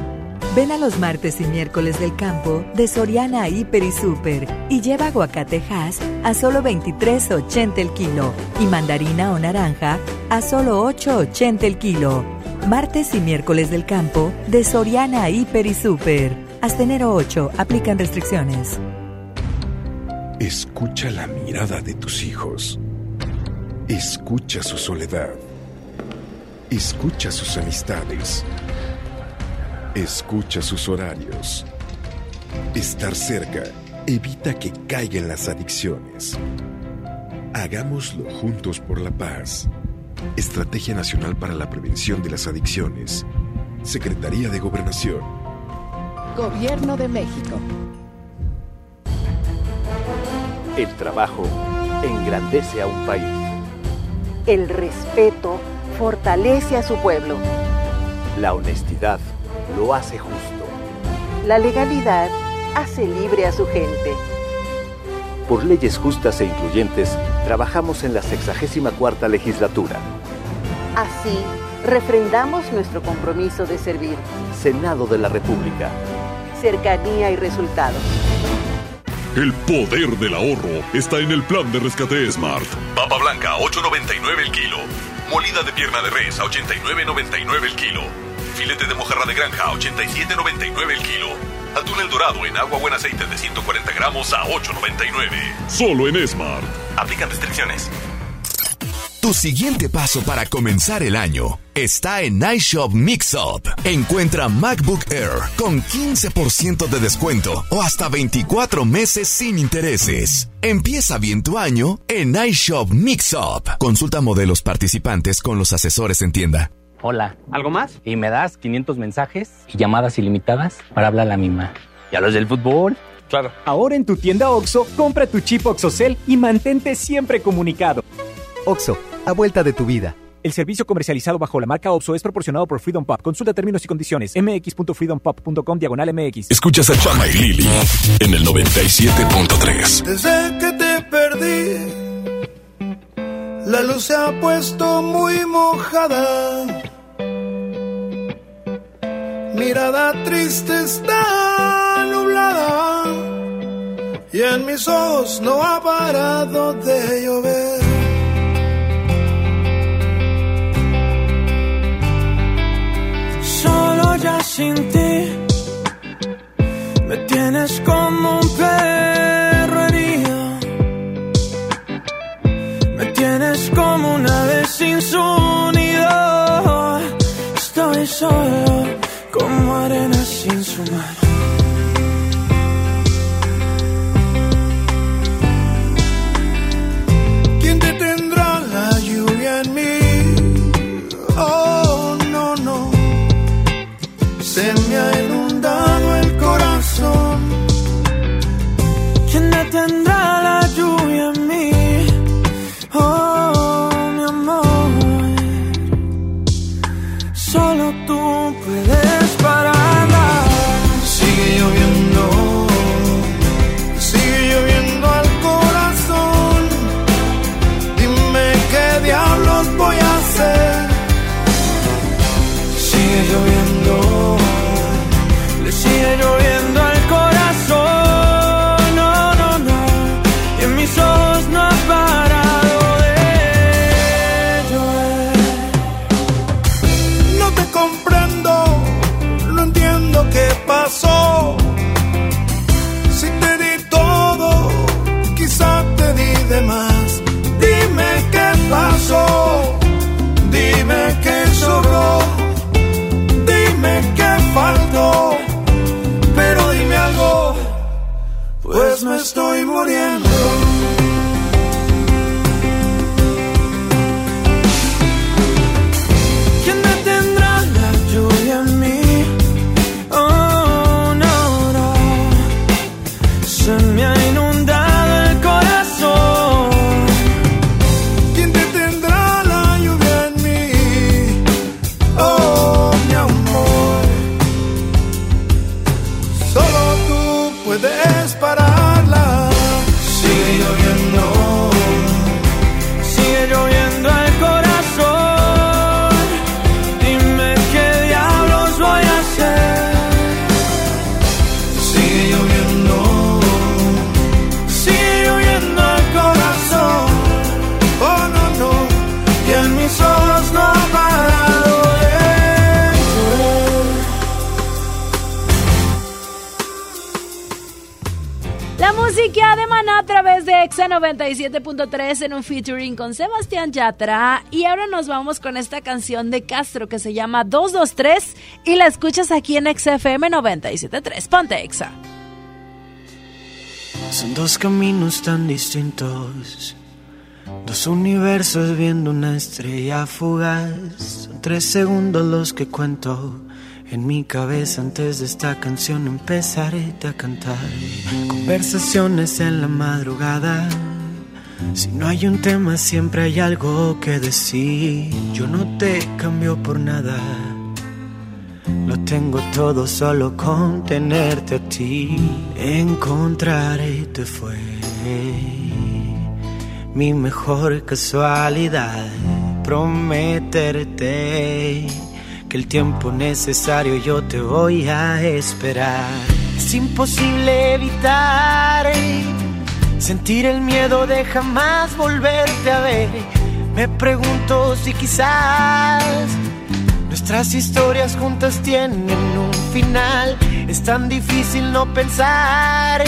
Ven a los martes y miércoles del campo de Soriana Hiper y Super y lleva aguacatejas a solo 23.80 el kilo y mandarina o naranja a solo 8.80 el kilo. Martes y miércoles del campo de Soriana Hiper y Super. Hasta enero 8 aplican restricciones.
Escucha la mirada de tus hijos. Escucha su soledad. Escucha sus amistades. Escucha sus horarios. Estar cerca evita que caigan las adicciones. Hagámoslo juntos por la paz. Estrategia Nacional para la Prevención de las Adicciones. Secretaría de Gobernación.
Gobierno de México.
El trabajo engrandece a un país.
El respeto fortalece a su pueblo.
La honestidad lo hace justo.
La legalidad hace libre a su gente.
Por leyes justas e incluyentes, trabajamos en la 64 legislatura.
Así, refrendamos nuestro compromiso de servir.
Senado de la República.
Cercanía y resultados.
El poder del ahorro está en el plan de rescate Smart. Papa blanca, 8.99 el kilo. Molida de pierna de res, a 89.99 el kilo. Filete de mojarra de granja, a 87.99 el kilo. Atún el dorado en agua buen aceite de 140 gramos a 8.99. Solo en Smart. Aplican restricciones.
Tu siguiente paso para comenzar el año está en iShop Mixup. Encuentra MacBook Air con 15% de descuento o hasta 24 meses sin intereses. Empieza bien tu año en iShop Mixup. Consulta modelos participantes con los asesores en tienda.
Hola. ¿Algo más? Y me das 500 mensajes y llamadas ilimitadas para hablar a la misma. ¿Y a los del fútbol?
Claro. Ahora en tu tienda OXO, compra tu chip OXOCEL y mantente siempre comunicado.
OXO, a vuelta de tu vida.
El servicio comercializado bajo la marca OPSO es proporcionado por Freedom Pop. Consulta términos y condiciones. mx.freedompop.com diagonal mx.
Escuchas a Chama y Lili en el 97.3.
Desde que te perdí, la luz se ha puesto muy mojada. Mirada triste está nublada y en mis ojos no ha parado de llover. Solo ya sin ti me tienes como un perro
97.3 en un featuring con Sebastián Yatra. Y ahora nos vamos con esta canción de Castro que se llama 223 y la escuchas aquí en XFM 97.3. Ponte Exa.
Son dos caminos tan distintos, dos universos viendo una estrella fugaz. Son tres segundos los que cuento en mi cabeza antes de esta canción empezaré a cantar. Conversaciones en la madrugada. Si no hay un tema siempre hay algo que decir. Yo no te cambio por nada. Lo tengo todo solo con tenerte a ti. Encontrarte fue mi mejor casualidad. Prometerte que el tiempo necesario yo te voy a esperar. Es imposible evitar sentir el miedo de jamás volverte a ver. Me pregunto si quizás Nuestras historias juntas tienen un final. Es tan difícil no pensar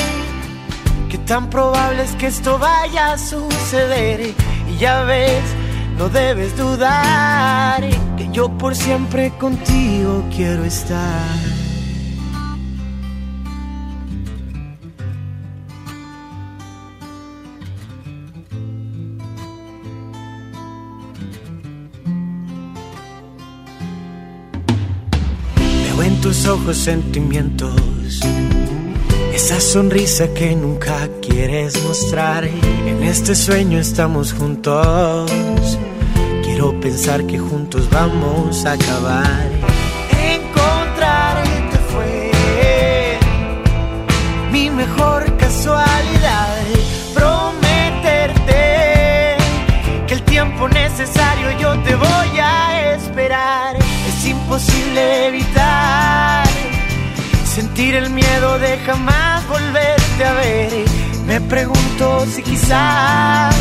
que tan probable es que esto vaya a suceder. Y ya ves, no debes dudar que yo por siempre contigo quiero estar. Veo en tus ojos sentimientos, esa sonrisa que nunca quieres mostrar. En este sueño estamos juntos, pensar que juntos vamos a acabar. Encontrarte fue mi mejor casualidad. Prometerte que el tiempo necesario yo te voy a esperar. Es imposible evitar
miedo de jamás volverte a ver. Me pregunto si quizás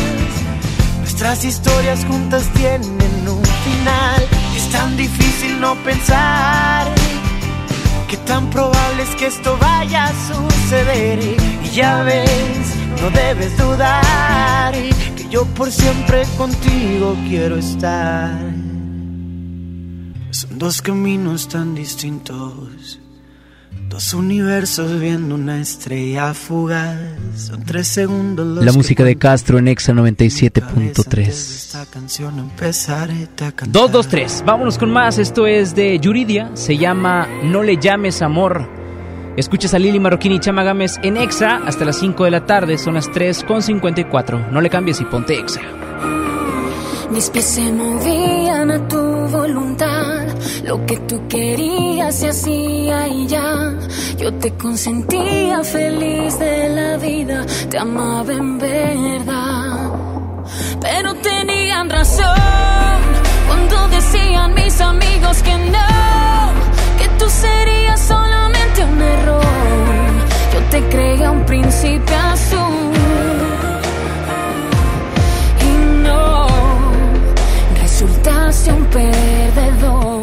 nuestras historias juntas tienen un final. Es tan difícil no pensar que tan probable es que esto vaya a suceder. Y ya ves, no debes dudar que yo por siempre contigo quiero estar. Son dos caminos tan distintos. Dos universos viendo una estrella fugaz. Son tres segundos los
La música de Castro en Exa 97.3.
esta canción empezaré a cantar.
223, vámonos con más. Esto es de Yuridia, se llama No le llames amor. Escuchas a Lili Marroquín y Chama Gámez en Exa hasta las 5 de la tarde, son las 3 con 54. No le cambies y ponte Exa.
Mis pies se movían a tu voluntad. Lo que tú querías se hacía y ya. Yo te consentía feliz de la vida. Te amaba en verdad. Pero tenían razón cuando decían mis amigos que no. Que tú serías solamente un error. Yo te creía un príncipe azul. Y no resultaste un perdedor.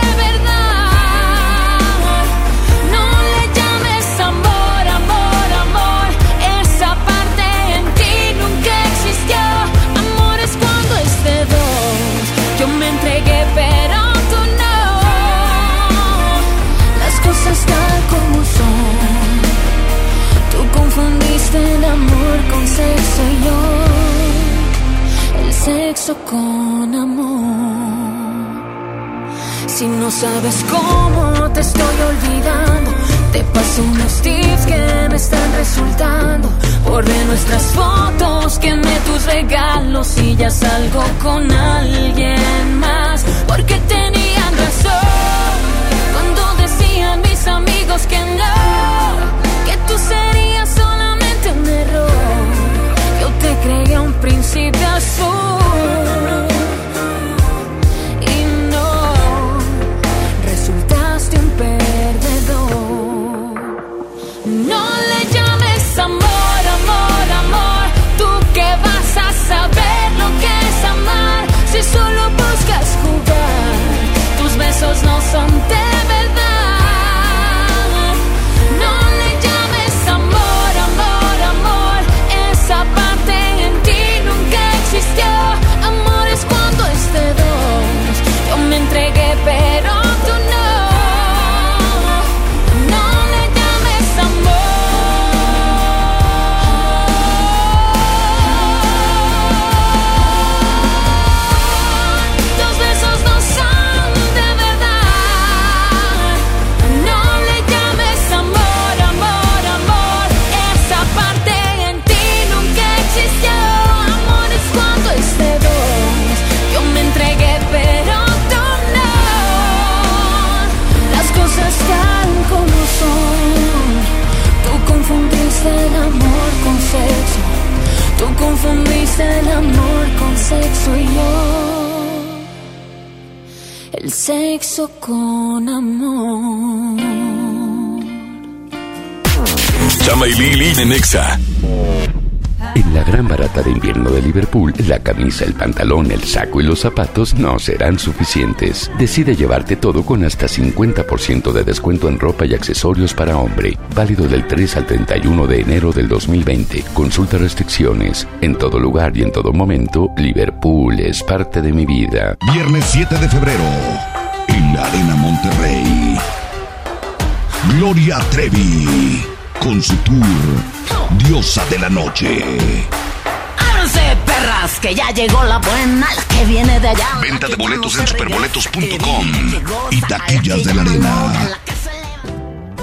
con amor. Si no sabes cómo te estoy olvidando, te paso unos tips que me están resultando. Borré nuestras fotos, quemé tus regalos y ya salgo con alguien más. Porque tenían
Liverpool, la camisa, el pantalón, el saco y los zapatos no serán suficientes. Decide llevarte todo con hasta 50% de descuento en ropa y accesorios para hombre. Válido del 3 al 31 de enero del 2020. Consulta restricciones. En todo lugar y en todo momento, Liverpool es parte de mi vida.
Viernes 7 de febrero, en la Arena Monterrey. Gloria Trevi, con su tour Diosa de la Noche.
Que ya llegó la buena, la que viene de allá.
Venta de boletos en superboletos.com y taquillas de la arena.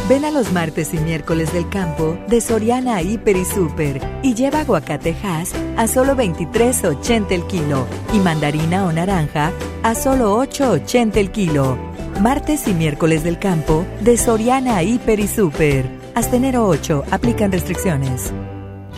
Ven a los martes y miércoles del campo de Soriana Hiper y Super y lleva aguacatejas a solo 23.80 el kilo y mandarina o naranja a solo 8.80 el kilo. Martes y miércoles del campo de Soriana Hiper y Super. Hasta enero 8 aplican restricciones.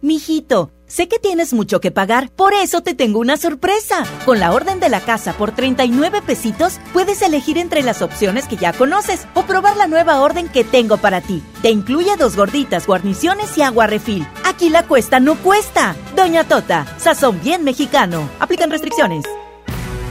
Mijito, sé que tienes mucho que pagar, por eso te tengo una sorpresa. Con la orden de la casa por 39 pesitos, puedes elegir entre las opciones que ya conoces o probar la nueva orden que tengo para ti. Te incluye dos gorditas, guarniciones y agua refil. Aquí la cuesta no cuesta. Doña Tota, sazón bien mexicano. Aplican restricciones.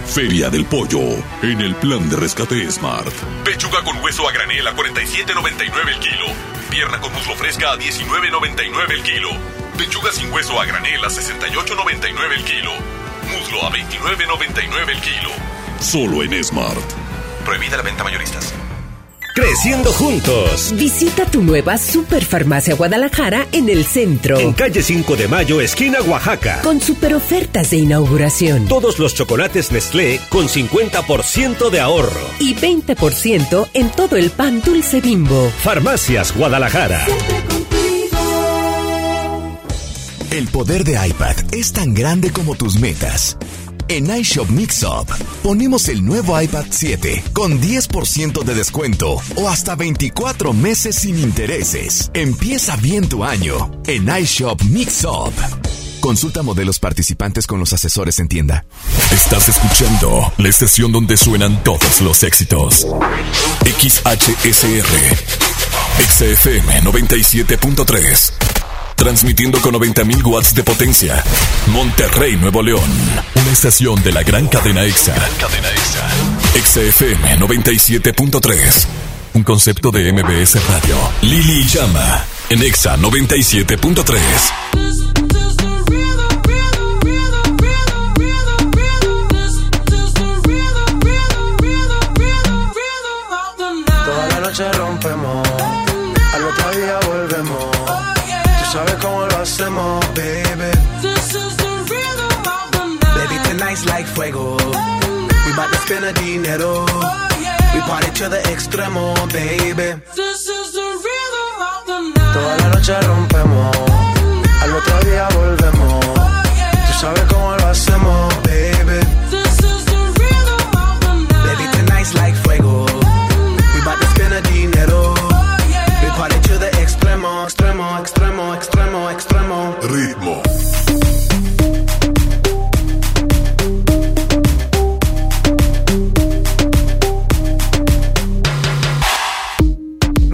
Feria del Pollo, en el plan de rescate Smart. Pechuga con hueso a granel a 47.99 el kilo. Pierna con muslo fresca a 19.99 el kilo. Pechuga sin hueso a granel a 68.99 el kilo. Muslo a 29.99 el kilo. Solo en Smart.
Prohibida la venta mayoristas.
Creciendo juntos.
Visita tu nueva Superfarmacia Guadalajara en el centro.
En calle 5 de Mayo, esquina Oaxaca.
Con super ofertas de inauguración.
Todos los chocolates Nestlé con 50% de ahorro.
Y 20% en todo el pan dulce bimbo.
Farmacias Guadalajara.
El poder de iPad es tan grande como tus metas. En iShop Mixup ponemos el nuevo iPad 7 con 10% de descuento o hasta 24 meses sin intereses. Empieza bien tu año en iShop Mixup. Consulta modelos participantes con los asesores en tienda.
Estás escuchando la estación donde suenan todos los éxitos. XHSR. XFM 97.3. Transmitiendo con 90.000 watts de potencia. Monterrey, Nuevo León. Una estación de la gran cadena EXA. Cadena EXA. EXA FM 97.3. Un concepto de MBS Radio. Lili Llama. En EXA 97.3.
Toda la noche rompemos, Spend a dinero. We party to the extremo, baby. Toda la noche rompemos, al otro día volvemos. Tú sabes cómo lo hacemos,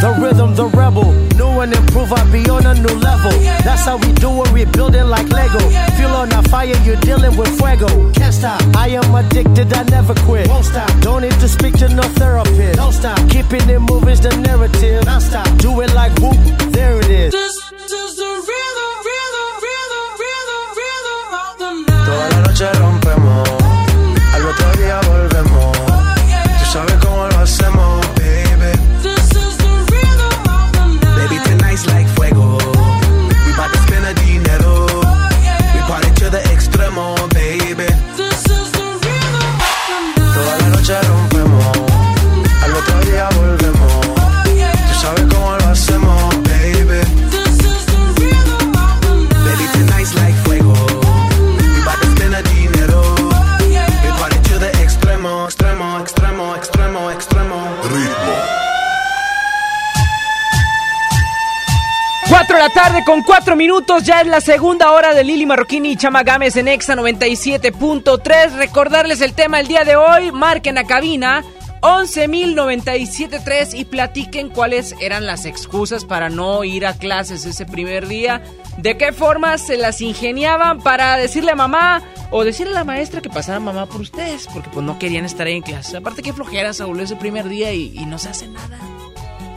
The rhythm, the rebel. New and improve, I be on a new level. That's how we do it, we building like Lego. Feel on a fire, you're dealing with fuego. Can't stop, I am addicted, I never quit. Won't stop, don't need to speak to no therapist. Don't stop, keeping it moving's the narrative. Non stop, do it like whoop, there it is.
This is the rhythm, rhythm, rhythm, rhythm, Toda la noche rompemos,
tarde con 4 minutos, ya es la segunda hora de Lili Marroquini y Chama Gámez en Exa 97.3. Recordarles el tema el día de hoy, marquen a cabina 11.097.3 y platiquen cuáles eran las excusas para no ir a clases ese primer día. ¿De qué forma se las ingeniaban para decirle a mamá o decirle a la maestra que pasara mamá por ustedes? Porque pues no querían estar ahí en clase. Aparte que flojera Saúl ese primer día y, y no se hace nada.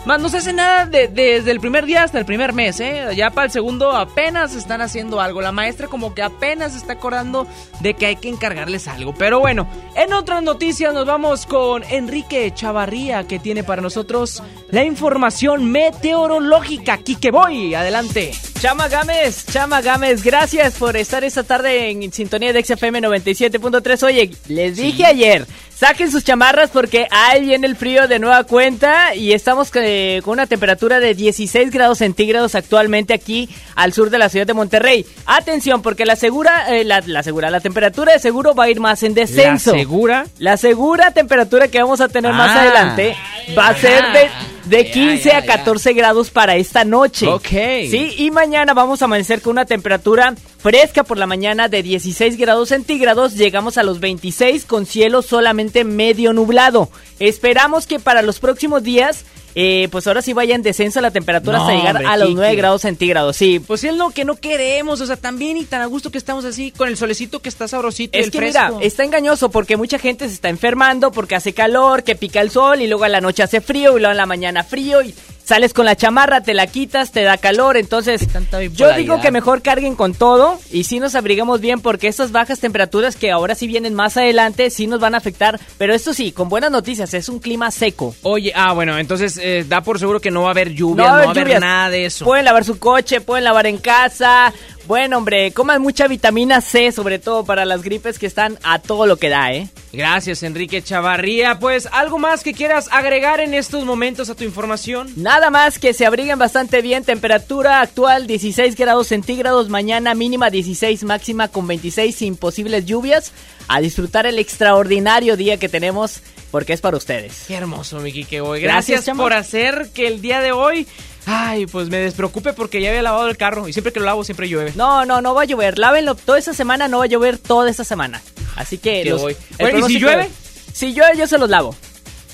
Más no se hace nada de- desde el primer día hasta el primer mes, ¿eh? Ya para el segundo apenas están haciendo algo. La maestra como que apenas está acordando de que hay que encargarles algo. Pero bueno, en otras noticias nos vamos con Enrique Chavarría que tiene para nosotros la información meteorológica. Quique Boy, adelante.
Chama Gámez, Chama Gámez, gracias por estar esta tarde en sintonía de XFM 97.3. Oye, les dije ayer, saquen sus chamarras porque ahí viene el frío de nueva cuenta y estamos eh, con una temperatura de 16 grados centígrados actualmente aquí al sur de la ciudad de Monterrey. Atención, porque la segura, eh, la, la segura, la temperatura de seguro va a ir más en descenso.
¿La segura?
La segura temperatura que vamos a tener más
Ah.
adelante va a ser de, de 15
ya,
a 14 grados para esta noche.
Ok.
Sí, y mañana vamos a amanecer con una temperatura fresca por la mañana de 16 grados centígrados. Llegamos a los 26 con cielo solamente medio nublado. Esperamos que para los próximos días, eh, pues ahora sí vaya en descenso la temperatura
No,
hasta llegar
hombre,
a los
Kike.
9 grados centígrados. Sí,
Pues es lo que no queremos, o sea, también y tan a gusto que estamos así, con el solecito que está sabrosito y
Es
el
que
fresco.
mira, está engañoso porque mucha gente se está enfermando porque hace calor, que pica el sol y luego a la noche hace frío y luego en la mañana frío y sales con la chamarra, te la quitas, te da calor, entonces yo digo que mejor carguen con todo y sí nos abrigamos bien porque estas bajas temperaturas que ahora sí vienen más adelante sí nos van a afectar, pero esto sí, con buenas noticias, es un clima seco.
Oye, ah, bueno, entonces eh, da por seguro que no va a haber lluvia,
No
no,
va a haber
va a haber nada de eso.
Pueden lavar su coche, pueden lavar en casa. Bueno, hombre, coman mucha vitamina C, sobre todo para las gripes que están a todo lo que da, ¿eh?
Gracias, Enrique Chavarría. Pues, ¿algo más que quieras agregar en estos momentos a tu información?
Nada más que se abriguen bastante bien. Temperatura actual 16 grados centígrados. Mañana mínima 16, máxima con 26 sin posibles lluvias. A disfrutar el extraordinario día que tenemos porque es para ustedes.
Qué hermoso, mi Kike.
Gracias,
por hacer que el día de hoy, ay, pues me despreocupe porque ya había lavado el carro y siempre que lo lavo siempre llueve.
No, no, no va a llover. Lávenlo toda esta semana, no va a llover toda esta semana. Así que los,
voy. Bueno, ¿y si llueve?
Si llueve yo se los lavo.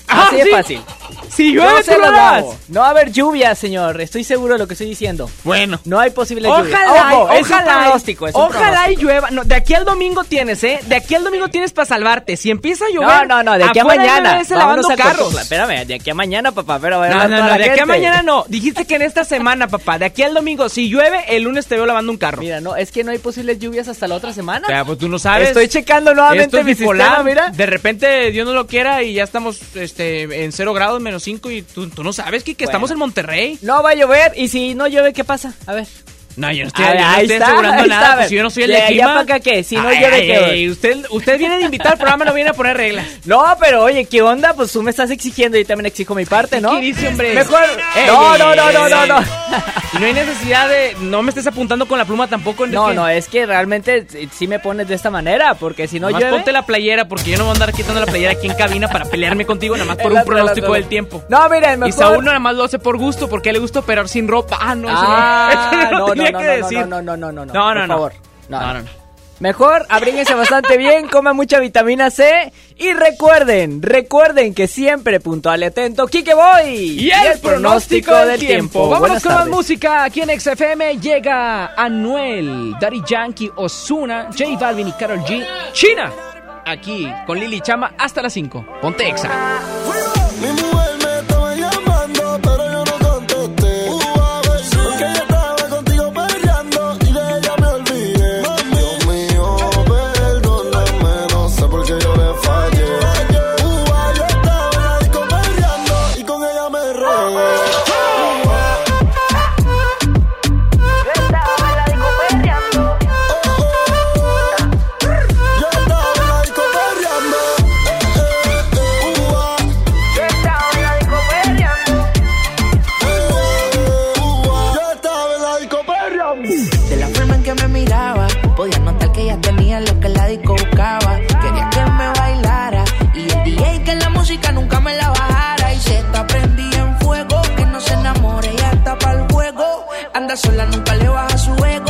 Ah,
Así de
¿sí?
fácil.
Si llueve, tú lo
lavo. No va a haber lluvia, señor. Estoy seguro de lo que estoy diciendo.
Bueno.
No hay posible lluvia.
Ojalá,
un
ojalá,
pronóstico, es un
ojalá y llueva. No, de aquí al domingo tienes, ¿eh? De aquí al domingo tienes para salvarte. Si empieza a llover,
No, no, no, de aquí a mañana. Vámonos
carros.
Espérame, de aquí a mañana, papá. Pero
No, no, no,
de
aquí a mañana no. Dijiste que en esta semana, papá. De aquí al domingo, si llueve, el lunes te veo lavando un carro.
Mira, no, es que no hay posibles lluvias hasta la otra semana.
O sea, pues tú no sabes.
Estoy checando nuevamente
Esto es
mi
bipolar.
sistema, mira.
De repente, Dios no lo quiera y ya estamos este, en 0 grados, menos 5 y tú, tú no sabes, Kike,
Bueno.
estamos en Monterrey.
No va a llover y si no llueve, ¿qué pasa? A ver.
No, yo no estoy,
ver,
yo no estoy
está,
asegurando nada, pues si yo no soy el de
ya
clima.
pa' acá, ¿qué? Si no,
Ay,
¿yo de
ay,
qué
usted, usted viene de invitar al programa, no viene a poner reglas. (laughs)
No, pero oye, ¿qué onda? Pues tú me estás exigiendo y también exijo mi parte, ¿no?
¿Qué dice, hombre?
Mejor. No, no, no, no, no, no.
Y no hay necesidad de. No me estés apuntando con la pluma tampoco.
No, no, es que realmente sí- sí me pones de esta manera, porque si no
Nomás
llueve...
ponte la playera, porque yo no voy a andar quitando la playera aquí en cabina para pelearme contigo, nada más por (laughs) un pronóstico del tiempo.
No, miren,
Y
mejor...
Saúl nada más lo hace por gusto, porque le gusta operar sin ropa. Ah, no, eso no-
Ah, (laughs)
eso no,
no,
tenía
no,
que
no,
decir.
no, no, no, no, no,
No, no,
por
no.
favor.
No, no, no.
Mejor abríguense bastante bien, coman mucha vitamina C y recuerden, recuerden que siempre puntual y atento, Kike Boy
Y el, pronóstico del tiempo. Vámonos
Buenas
con más música. Aquí en XFM llega Anuel, Daddy Yankee, Osuna, J Balvin y Karol G. China. Aquí con Lili Chama hasta las 5. Ponte Exa.
Anda sola, nunca le baja su ego.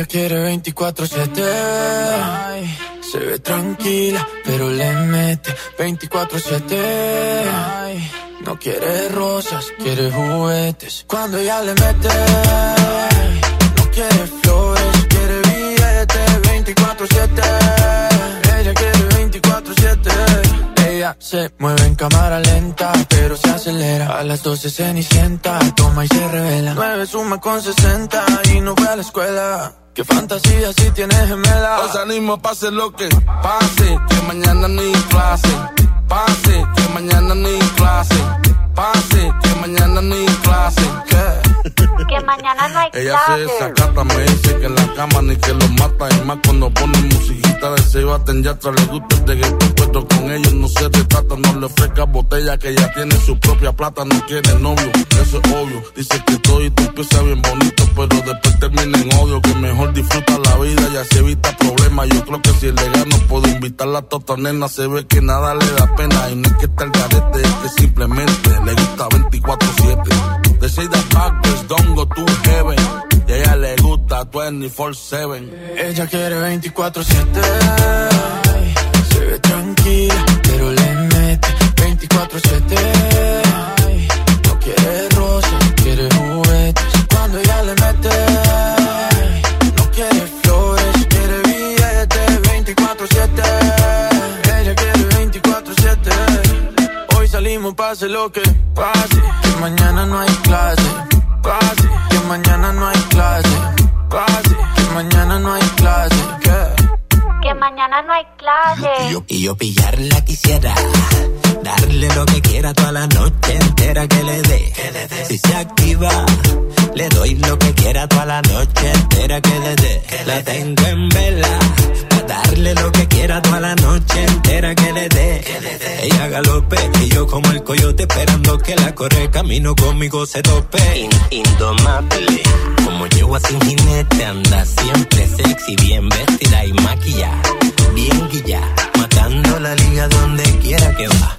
Ella
quiere
24-7. Ay, Se ve tranquila, pero le mete 24-7. Ay, No quiere rosas, quiere juguetes. Cuando ella le mete, no quiere flores, quiere billetes 24-7. Ella quiere 24-7. Ella se mueve en cámara lenta. las 12 cenicienta, toma y se revela. 9 suma con 60 no fue a la escuela. Qué fantasía si tienes gemela.
Os animo, pase lo que pase, que mañana ni clase. Pase, que mañana ni clase. Pase, que mañana ni clase. ¿Qué?
Que mañana no hay
Ella se desacata, me dice que en la cama ni que lo mata. Y más cuando pone musiquita de se baten ya le gusta el reggaetón, pero con ellos no se retrata. No le ofrezca botella que ya tiene su propia plata. No quiere novio, eso es obvio. Dice que todo y tú empieza bien bonito, pero después termina en odio. Que mejor disfruta la vida y así evita problemas. Yo creo que si es legal no puedo invitarla a tota nena. Se ve que nada le da pena. Y no es que está el garete, es que simplemente le gusta 24-7. They say that backwards don't go to heaven. Y a ella le gusta 24-7.
Ella quiere 24-7. ay, Se ve tranquila, pero le mete 24-7. ay, No quiere rosas, quiere juguetes. Cuando ella le mete, pase lo que pase. Que mañana no hay clase. Pase, que mañana no hay clase. Pase, que mañana no hay clase. ¿Qué?
Que mañana no hay clase.
Y yo pillarla quisiera. Darle lo que quiera toda la noche entera que le dé. Si se activa, le doy lo que quiera toda la noche entera que le dé. La tengo en vela. darle lo que quiera toda la noche entera que le dé. Ella galope y yo como el coyote esperando que la corre camino conmigo se tope. In- indomable. Como yegua sin jinete anda siempre sexy, bien vestida y maquillada. Bien guilla, matando la liga donde quiera que va.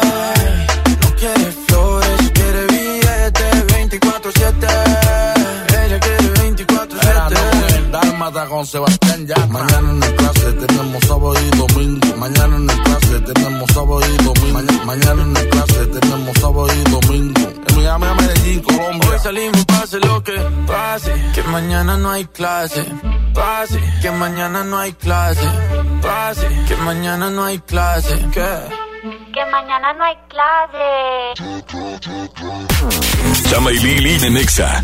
24-7.
Dálmata con Sebastián ya. Mañana en el clase tenemos sábado y domingo. Mañana en el clase tenemos sábado y domingo. Maña- mañana en el clase tenemos sábado y domingo. En Miami, a Medellín, Colombia.
Hoy salimos, pase lo que pase. Que mañana no hay clase. Pase, que mañana no hay clase. Pase, que mañana no hay clase. ¿Qué?
Que mañana no hay clase.
Chama y Lili de Nexa.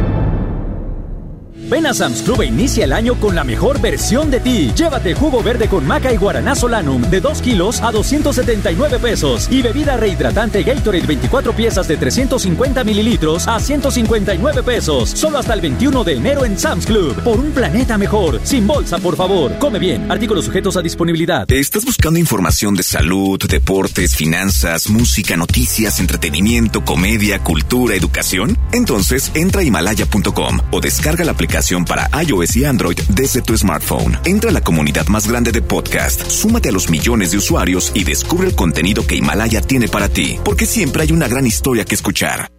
Ven a Sam's Club e inicia el año con la mejor versión de ti. Llévate jugo verde con maca y guaraná solanum de 2 kilos a 279 pesos. Y bebida rehidratante Gatorade 24 piezas de 350 mililitros a 159 pesos. Solo hasta el 21 de enero en Sam's Club. Por un planeta mejor. Sin bolsa, por favor. Come bien. Artículos sujetos a disponibilidad.
¿Estás buscando información de salud, deportes, finanzas, música, noticias, entretenimiento, comedia, cultura, educación? Entonces entra a himalaya.com o descarga la aplicación para iOS y Android desde tu smartphone. Entra a la comunidad más grande de podcast, súmate a los millones de usuarios y descubre el contenido que Himalaya tiene para ti, porque siempre hay una gran historia que escuchar.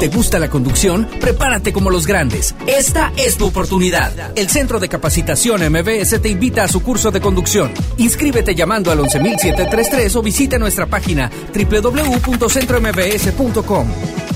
¿Te gusta la conducción? Prepárate como los grandes. Esta es tu oportunidad. El Centro de Capacitación MBS te invita a su curso de conducción. Inscríbete llamando al 11733 o visita nuestra página www.centrombs.com.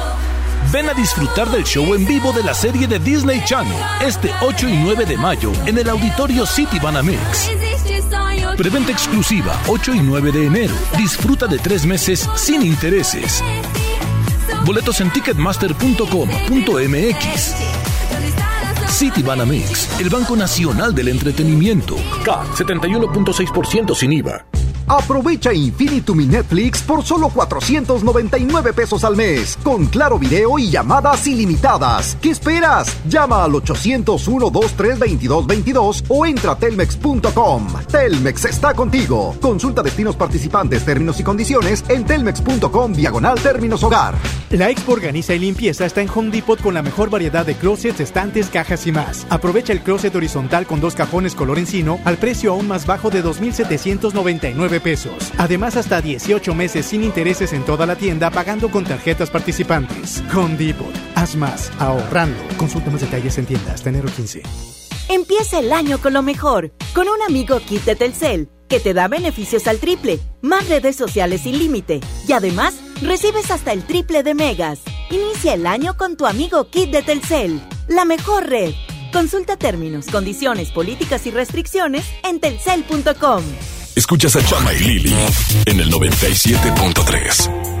Ven a disfrutar del show en vivo de la serie de Disney Channel este 8 y 9 de mayo en el auditorio City Banamex. Preventa exclusiva 8 y 9 de enero. Disfruta de tres meses sin intereses. Boletos en ticketmaster.com.mx. City Banamex, el Banco Nacional del Entretenimiento. CAT 71.6% sin IVA.
Aprovecha Infinitum y Netflix por solo 499 pesos al mes, con claro video y llamadas ilimitadas. ¿Qué esperas? Llama al 801-232-2222 o entra a telmex.com. Telmex está contigo. Consulta destinos participantes, términos y condiciones en telmex.com diagonal términos hogar.
La Expo Organiza y Limpieza está en Home Depot con la mejor variedad de closets, estantes, cajas y más. Aprovecha el closet horizontal con dos cajones color encino al precio aún más bajo de 2,799 pesos. Además, hasta 18 meses sin intereses en toda la tienda pagando con tarjetas participantes. Home Depot. Haz más, ahorrando. Consulta más detalles en tiendas. Enero 15.
Empieza el año con lo mejor, con un amigo kit de Telcel, que te da beneficios al triple, más redes sociales sin límite, y además recibes hasta el triple de megas. Inicia el año con tu amigo kit de Telcel, la mejor red. Consulta términos, condiciones, políticas y restricciones en telcel.com.
Escuchas a Chama y Lili en el 97.3.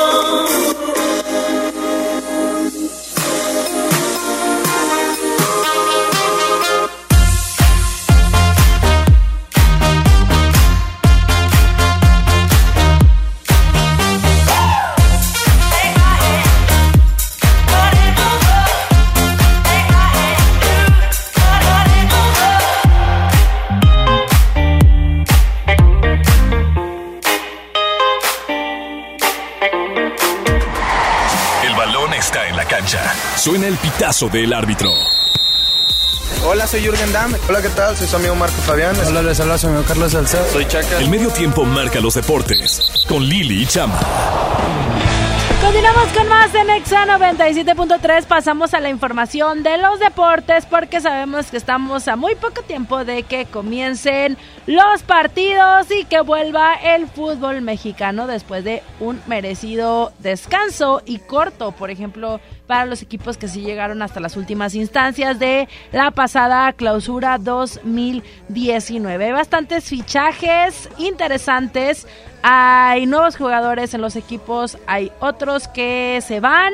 pitazo del árbitro.
Hola, soy Jürgen Damm. Hola, ¿qué tal? Soy su amigo Marco Fabián.
Hola, les habla su amigo Carlos Salcedo.
Soy Chaca.
El medio tiempo marca los deportes con Lili y Chama.
Continuamos con más en Exa 97.3. Pasamos a la información de los deportes porque sabemos que estamos a muy poco tiempo de que comiencen los partidos y que vuelva el fútbol mexicano después de un merecido descanso y corto, por ejemplo, para los equipos que sí llegaron hasta las últimas instancias de la pasada clausura 2019. Hay bastantes fichajes interesantes. Hay nuevos jugadores en los equipos, hay otros que se van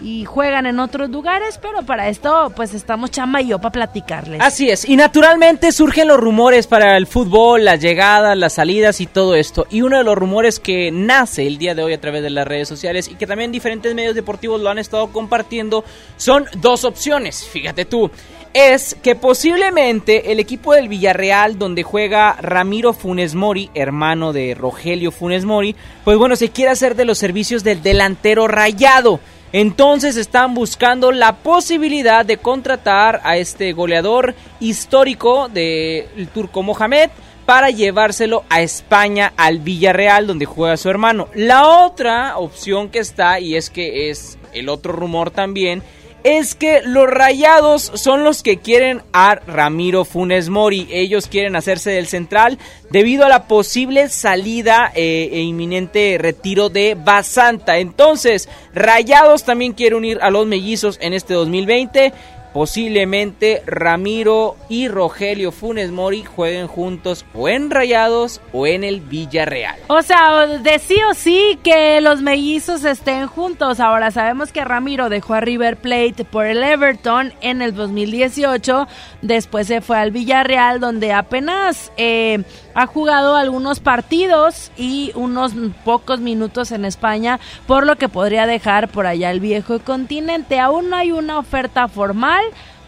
y juegan en otros lugares, pero para esto pues estamos chamba y yo para platicarles.
Así es, y naturalmente surgen los rumores para el fútbol, las llegadas, las salidas y todo esto. Y uno de los rumores que nace el día de hoy a través de las redes sociales y que también diferentes medios deportivos lo han estado compartiendo son dos opciones, fíjate tú es que posiblemente el equipo del Villarreal, donde juega Ramiro Funes Mori, hermano de Rogelio Funes Mori, pues bueno, se quiere hacer de los servicios del delantero rayado. Entonces están buscando la posibilidad de contratar a este goleador histórico del turco Mohamed para llevárselo a España, al Villarreal, donde juega su hermano. La otra opción que está, y es que es el otro rumor también, es que los rayados son los que quieren a Ramiro Funes Mori. Ellos quieren hacerse del central debido a la posible salida eh, e inminente retiro de Basanta. Entonces, Rayados también quiere unir a los mellizos en este 2020 posiblemente Ramiro y Rogelio Funes Mori jueguen juntos o en Rayados o en el Villarreal.
O sea, de sí o sí que los mellizos estén juntos. Ahora sabemos que Ramiro dejó a River Plate por el Everton en el 2018. Después se fue al Villarreal donde apenas eh, ha jugado algunos partidos y unos pocos minutos en España, por lo que podría dejar por allá el viejo continente. Aún no hay una oferta formal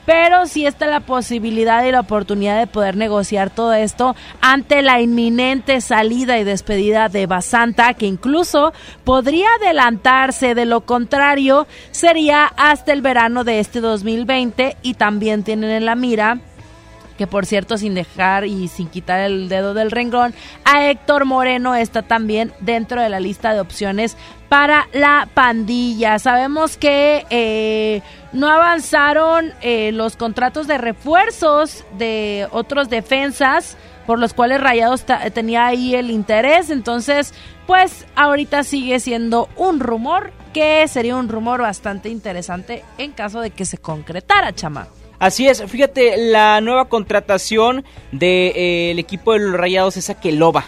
pero sí está la posibilidad y la oportunidad de poder negociar todo esto ante la inminente salida y despedida de Basanta, que incluso podría adelantarse, de lo contrario sería hasta el verano de este 2020 y también tienen en la mira que por cierto sin dejar y sin quitar el dedo del renglón, a Héctor Moreno está también dentro de la lista de opciones para la pandilla. Sabemos que eh, no avanzaron eh, los contratos de refuerzos de otros defensas por los cuales Rayados tenía ahí el interés, entonces pues ahorita sigue siendo un rumor que sería un rumor bastante interesante en caso de que se concretara, chama.
Así es, fíjate, la nueva contratación del de, eh, equipo de los Rayados es Aqueloba.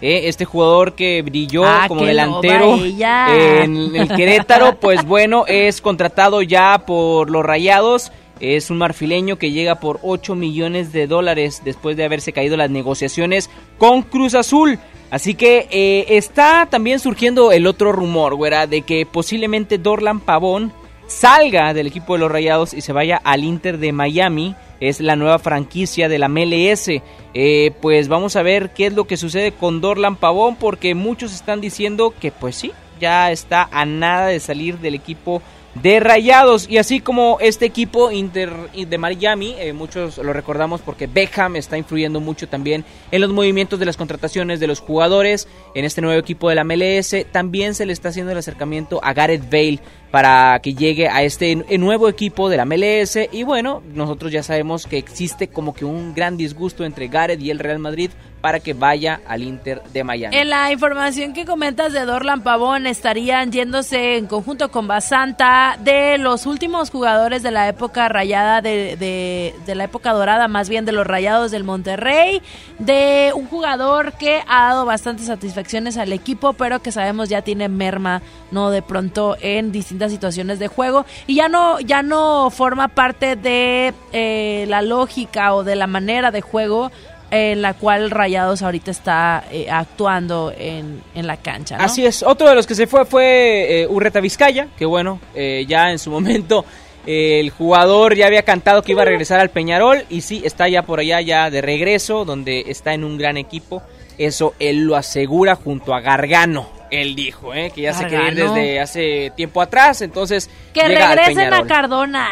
Eh, este jugador que brilló
ah,
como delantero en el Querétaro, pues bueno, es contratado ya por los Rayados. Es un marfileño que llega por 8 millones de dólares después de haberse caído las negociaciones con Cruz Azul. Así que eh, está también surgiendo el otro rumor, güera, de que posiblemente Dorlan Pavón salga del equipo de los Rayados y se vaya al Inter de Miami. Es la nueva franquicia de la MLS. Eh, pues vamos a ver qué es lo que sucede con Dorlan Pavón porque muchos están diciendo que pues sí, ya está a nada de salir del equipo de Rayados. Y así como este equipo Inter de Miami, eh, muchos lo recordamos porque Beckham está influyendo mucho también en los movimientos de las contrataciones de los jugadores. En este nuevo equipo de la MLS también se le está haciendo el acercamiento a Gareth Bale para que llegue a este nuevo equipo de la MLS. Y bueno, nosotros ya sabemos que existe como que un gran disgusto entre Gareth y el Real Madrid para que vaya al Inter de Miami.
En la información que comentas de Dorlan Pavón, estarían yéndose en conjunto con Basanta de los últimos jugadores de la época rayada, de, de, de, la época dorada, más bien de los rayados del Monterrey, de un jugador que ha dado bastantes satisfacciones al equipo, pero que sabemos ya tiene merma, ¿no? De pronto en distintas situaciones de juego y ya no, ya no forma parte de eh, la lógica o de la manera de juego en la cual Rayados ahorita está eh, actuando en, en, la cancha.
Así es, otro de los que se fue fue eh, Urreta Vizcaya, que bueno, ya en su momento el jugador ya había cantado que iba a regresar al Peñarol y sí, está ya por allá ya de regreso, donde está en un gran equipo, eso él lo asegura junto a Gargano. Él dijo, ¿eh? Que ya se quiere ir desde hace tiempo atrás, entonces
Que
llega al
regresen a. Cardona.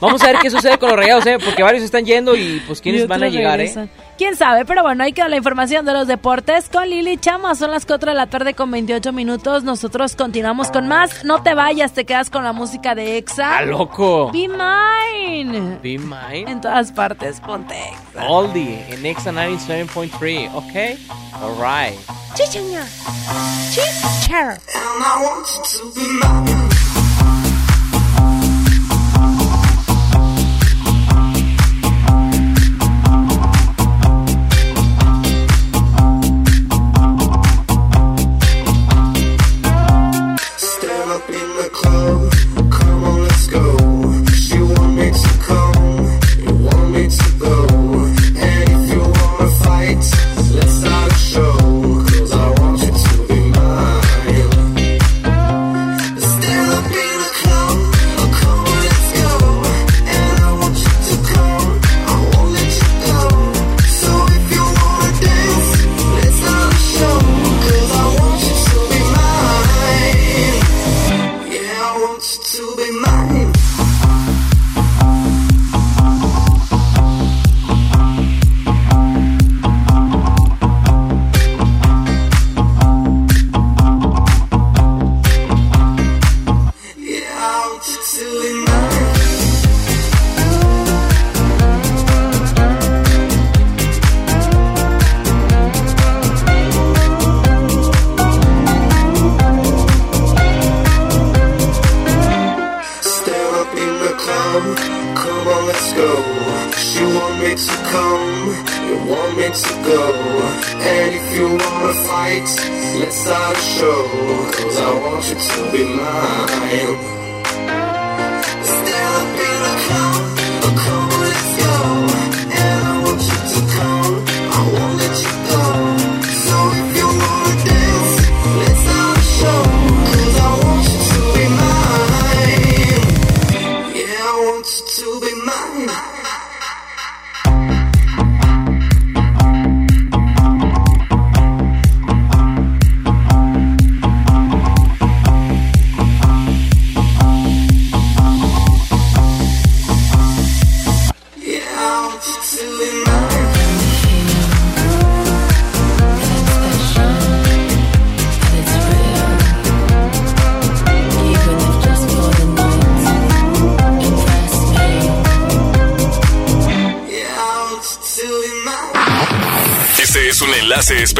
Vamos a ver qué sucede con los rayados, ¿eh? Porque varios están yendo y pues quiénes
Y
van a llegar, ¿eh?
Quién sabe, pero bueno, ahí queda la información de los deportes con Lili Chama. Son las 4 de la tarde con 28 minutos. Nosotros continuamos con más. No te vayas, te quedas con la música de Exa.
¡Ah, loco!
Be mine.
Be mine.
En todas partes, ponte Exa.
Oldie en Exa 97.3, ¿ok? Alright.
Chichaña. Chichar.
Stand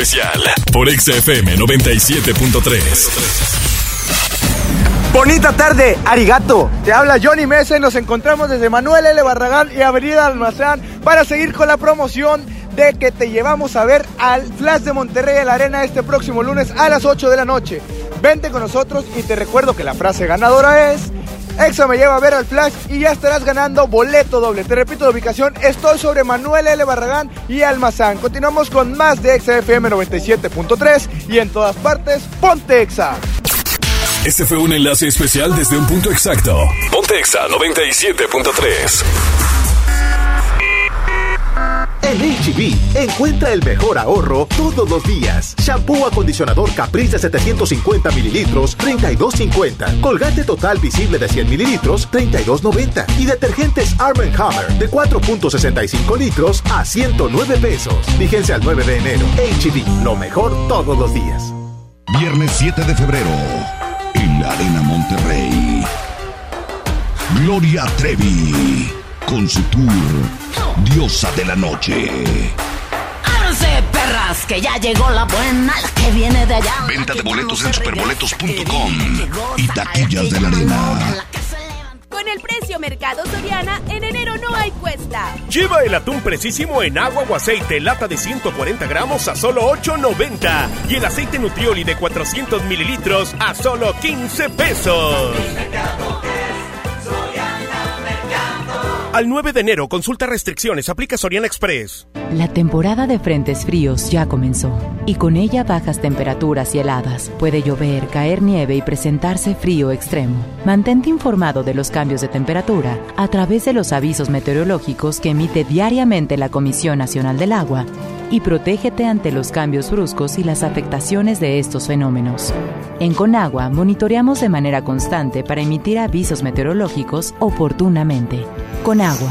especial por XFM 97.3.
Bonita tarde, arigato. Te habla Johnny Mesa y nos encontramos desde Manuel L. Barragán y Avenida Almazán para seguir con la promoción de que te llevamos a ver al Flash de Monterrey en la Arena este próximo lunes a las 8 de la noche. Vente con nosotros y te recuerdo que la frase ganadora es Exa me lleva a ver al Flash y ya estarás ganando boleto doble. Te repito la ubicación, estoy sobre Manuel L. Barragán y Almazán. Continuamos con más de Exa FM 97.3 y en todas partes, ponte Exa.
Este fue un enlace especial desde un punto exacto. Ponte Exa 97.3.
En HB, encuentra el mejor ahorro todos los días. Shampoo acondicionador Caprice de 750 mililitros, 32.50. Colgate total visible de 100 mililitros, 32.90. Y detergentes Arm Hammer de 4.65 litros a 109 pesos. Fíjense al 9 de enero. HB, lo mejor todos los días.
Viernes 7 de febrero, en la Arena Monterrey. Gloria Trevi, con su tour Diosa de la Noche.
Ábranse, perras, que ya llegó la buena, la que viene de allá.
Venta de boletos en superboletos.com y taquillas de la Arena.
Con el precio Mercado Soriana, en enero no hay cuesta.
Lleva el atún precisísimo en agua o aceite, lata de 140 gramos a solo 8.90. Y el aceite Nutrioli de 400 mililitros a solo 15 pesos. Al 9 de enero, consulta restricciones, aplica Soriana Express.
La temporada de frentes fríos ya comenzó y con ella bajas temperaturas y heladas. Puede llover, caer nieve y presentarse frío extremo. Mantente informado de los cambios de temperatura a través de los avisos meteorológicos que emite diariamente la Comisión Nacional del Agua y protégete ante los cambios bruscos y las afectaciones de estos fenómenos. En Conagua monitoreamos de manera constante para emitir avisos meteorológicos oportunamente. Conagua.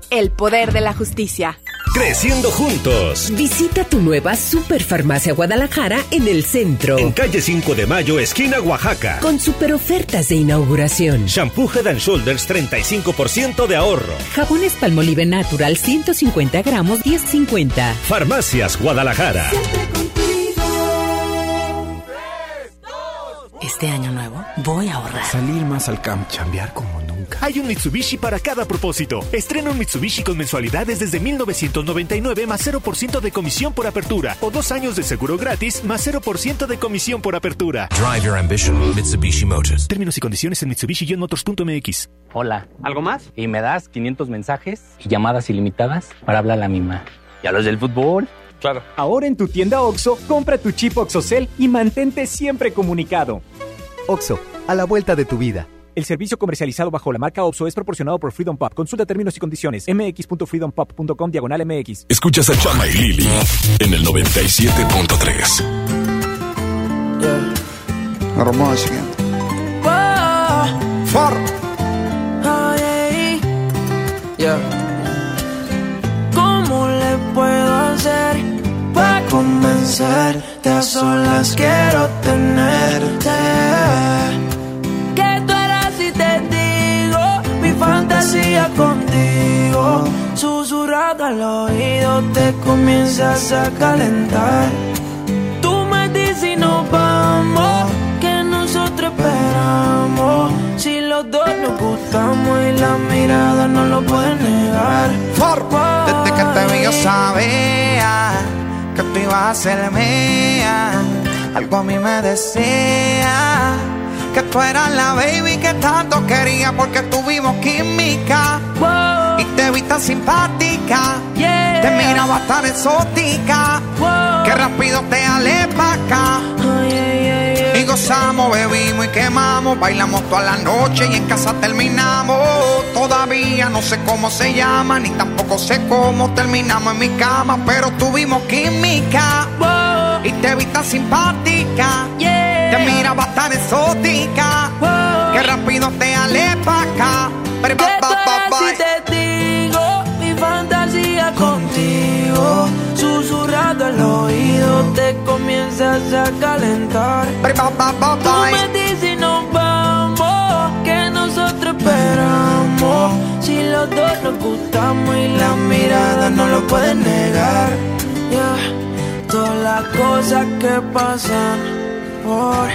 El poder de la justicia.
Creciendo juntos.
Visita tu nueva Superfarmacia Guadalajara en el centro.
En calle 5 de Mayo, esquina Oaxaca.
Con super ofertas de inauguración.
Shampoo Head and Shoulders 35% de ahorro.
Jabones Palmolive Natural 150 gramos 10.50.
Farmacias Guadalajara.
Este año nuevo voy a ahorrar.
Salir más al camp, chambear como nunca.
Hay un Mitsubishi para cada propósito. Estrena un Mitsubishi con mensualidades desde 1999 más 0% de comisión por apertura o dos años de seguro gratis más 0% de comisión por apertura.
Drive your ambition, Mitsubishi Motors.
Términos y condiciones en Mitsubishi-motors.mx.
Hola. ¿Algo más? Y me das 500 mensajes y llamadas ilimitadas para hablar a la misma. ¿Y a los del fútbol?
Claro. Ahora en tu tienda OXO, compra tu chip OXOCEL y mantente siempre comunicado.
OXO, a la vuelta de tu vida.
El servicio comercializado bajo la marca OXO es proporcionado por Freedom Pop. Consulta términos y condiciones. mx.freedompop.com diagonal mx.
Escuchas a Chama y Lili en el 97.3.
Yeah. Hermoso.
For. Yeah. ¿Cómo le puedo hacer para convencerte? A solas quiero tenerte. Que tú eras y te digo mi fantasía contigo. Susurrado al oído te comienzas a calentar. Tú me dices y nos vamos, que nosotros esperamos. Si los dos nos gustamos y la mirada no lo puede negar. Desde que te vi yo sabía que tú ibas a ser mía. Algo a mí me decía que tú eras la baby que tanto quería porque tuvimos química. Y te vi tan simpática, te miraba tan exótica, que rápido te alé pa' acá. Gozamos, bebimos y quemamos, bailamos toda la noche y en casa terminamos. Todavía no sé cómo se llama, ni tampoco sé cómo terminamos en mi cama, pero tuvimos química. Y te vi tan simpática, te miraba tan exótica, que rápido te alé pa' acá. Pero. Si te digo mi fantasía contigo, al oído te comienzas a calentar. Tú me dices nos vamos, que nosotros esperamos. Si los dos nos gustamos y la mirada no lo pueden negar. Yeah. Todas las cosas que pasan por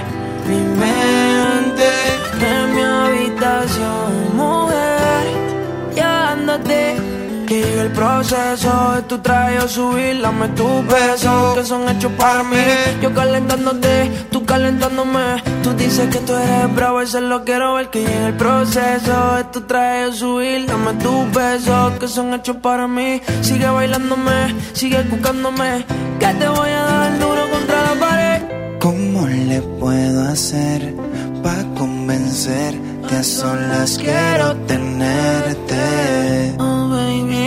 mi mente en mi habitación, mujer. Ya ándate. Que llegue el proceso de tu traje subir, dame tus besos que son hechos para mí. Yo calentándote, tú calentándome. Tú dices que tú eres bravo, eso lo quiero ver. Que llegue el proceso de tu traje subir, dame tus besos que son hechos para mí. Sigue bailándome, sigue buscándome. Que te voy a dar duro contra la pared. ¿Cómo le puedo hacer para convencerte? A solas quiero tenerte.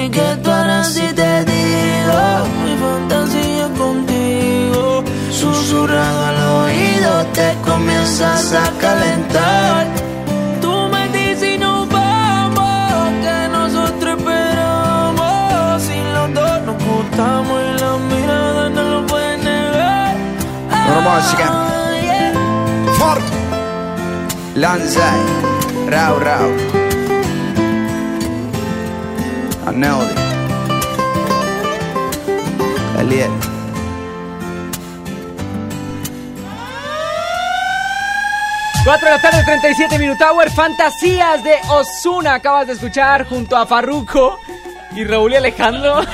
Que tú harás si te digo mi fantasía contigo. Susurrado al oído te comienzas a calentar. Tú me dices y nos vamos, que nosotros esperamos. Si los dos nos gustamos y la mirada no lo pueden negar.
Lanzai. Aneldi. Eliel.
Cuatro de la tarde, 37 Minute Hour, Fantasías de Osuna. Acabas de escuchar junto a Farruko y Raúl y Alejandro. (laughs)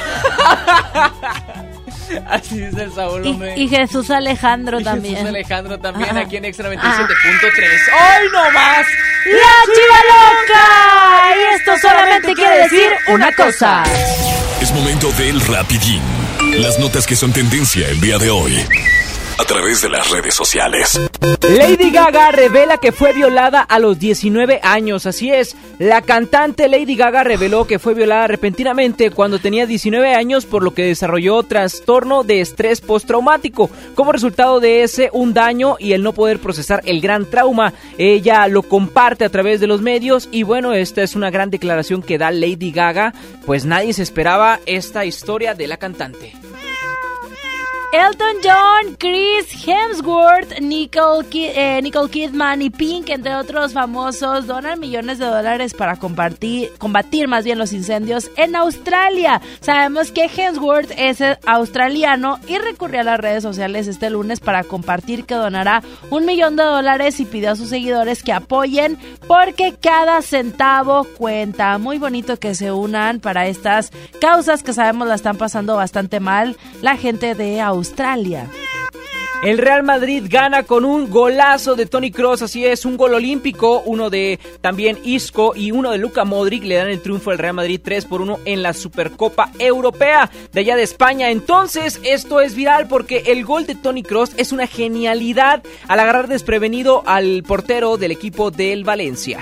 Así dice el Saúl.
Y,
hombre.
y Jesús Alejandro
Y
también.
Jesús Alejandro también
Ajá.
aquí en Extra 97.3. ¡Hoy no más!
¡La Chiva Loca! Y esto solamente quiere decir una cosa.
Es momento del rapidín. Las notas que son tendencia el día de hoy. A través de las redes sociales.
Lady Gaga revela que fue violada a los 19 años. Así es, la cantante Lady Gaga reveló que fue violada repentinamente cuando tenía 19 años, por lo que desarrolló trastorno de estrés postraumático. Como resultado de ese, un daño y el no poder procesar el gran trauma. Ella lo comparte a través de los medios y bueno, esta es una gran declaración que da Lady Gaga, pues nadie se esperaba esta historia de la cantante.
Elton John, Chris Hemsworth, Nicole, eh, Nicole Kidman y Pink, entre otros famosos, donan millones de dólares para compartir, combatir más bien los incendios en Australia. Sabemos que Hemsworth es eh, australiano y recurrió a las redes sociales este lunes para compartir que donará un millón de dólares y pidió a sus seguidores que apoyen porque cada centavo cuenta. Muy bonito que se unan para estas causas que sabemos la están pasando bastante mal la gente de Australia.
El Real Madrid gana con un golazo de Tony Cross, así es, un gol olímpico, uno de también Isco y uno de Luca Modric le dan el triunfo al Real Madrid 3 por 1 en la Supercopa Europea de allá de España. Entonces, esto es viral porque el gol de Tony Cross es una genialidad al agarrar desprevenido al portero del equipo del Valencia.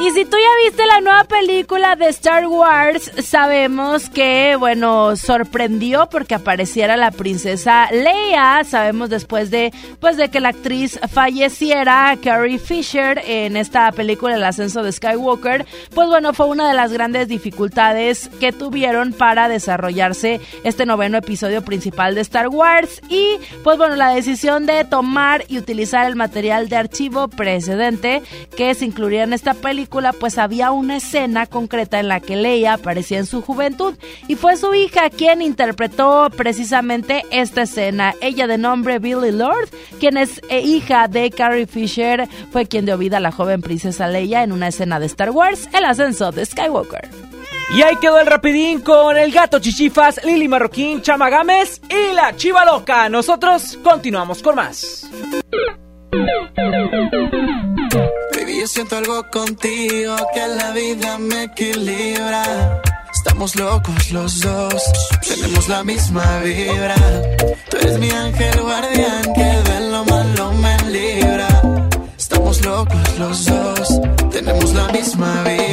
Y si tú ya viste la nueva película de Star Wars, sabemos que, bueno, sorprendió porque apareciera la princesa Leia. Sabemos después de, pues, de que la actriz falleciera, Carrie Fisher, en esta película El ascenso de Skywalker. Pues bueno, fue una de las grandes dificultades que tuvieron para desarrollarse este noveno episodio principal de Star Wars. Y, pues bueno, la decisión de tomar y utilizar el material de archivo precedente que se incluiría en esta película, pues había una escena concreta en la que Leia aparecía en su juventud y fue su hija quien interpretó precisamente esta escena. Ella de nombre Billy Lord, quien es eh, hija de Carrie Fisher, fue quien dio vida a la joven princesa Leia en una escena de Star Wars, El ascenso de Skywalker.
Y ahí quedó el rapidín con el gato Chichifas, Lili Marroquín, Chama Gámez y la Chiva Loca. Nosotros continuamos con más.
Siento algo contigo que la vida me equilibra. Estamos locos los dos, tenemos la misma vibra. Tú eres mi ángel guardián que de lo malo me libra. Estamos locos los dos, tenemos la misma vibra.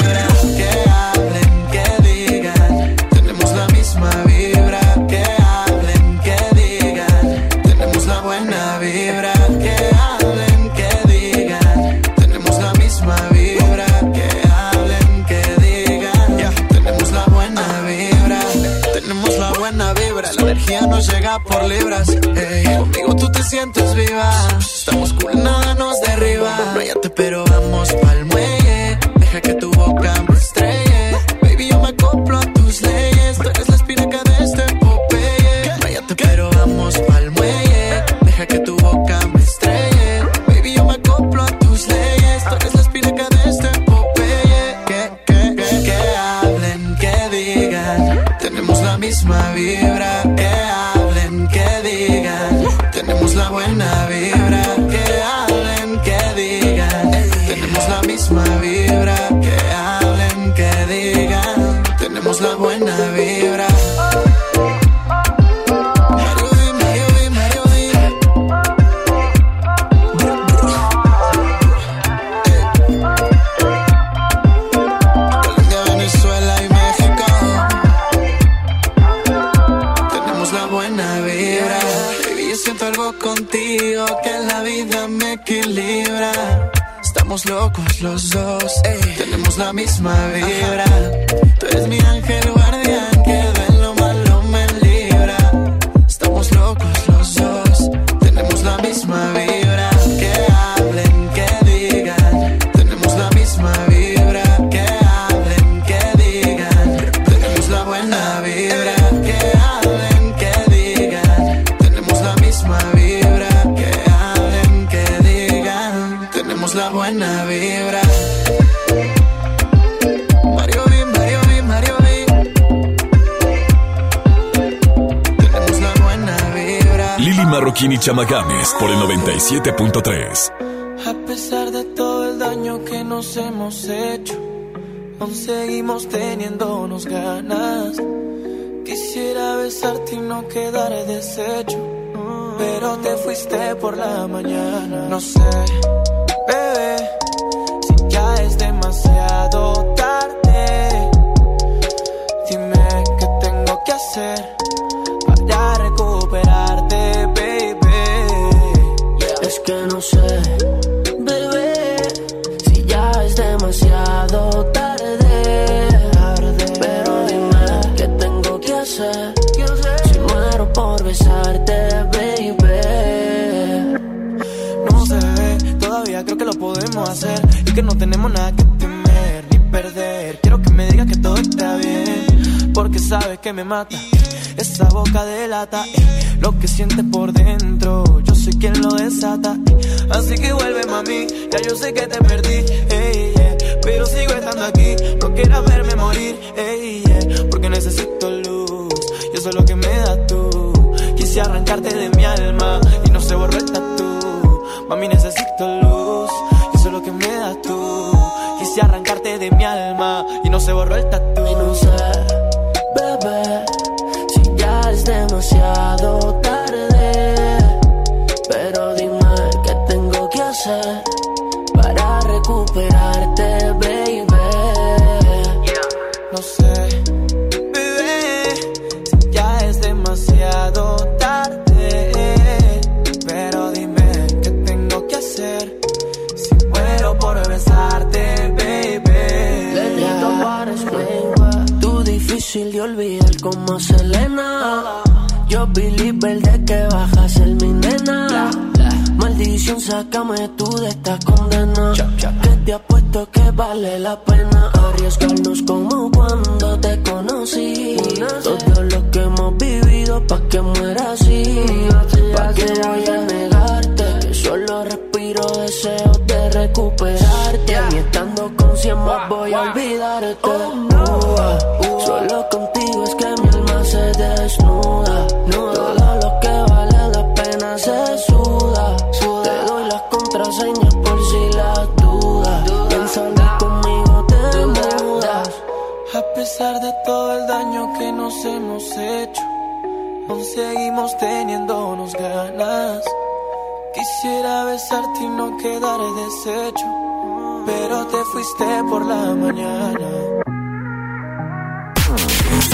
Conmigo tú te sientes viva.
Chamagames por el 97.3.
A pesar de todo el daño que nos hemos hecho, aún seguimos teniéndonos ganas. Quisiera besarte y no quedar deshecho, pero te fuiste por la mañana. No sé, mata. Esa boca delata eh, lo que sientes por dentro. Yo soy quien lo desata. eh. Así que vuelve, mami. Ya yo sé que te perdí. ey, yeah. Pero sigo estando aquí. No quieras verme morir. ey, yeah. Porque necesito luz. Y eso es lo que me das tú. Quise arrancarte de mi alma. Y no se borró el tatu. Mami, necesito luz. Y eso es lo que me das tú. Quise arrancarte de mi alma. Y no se borró el tatu. Demasiado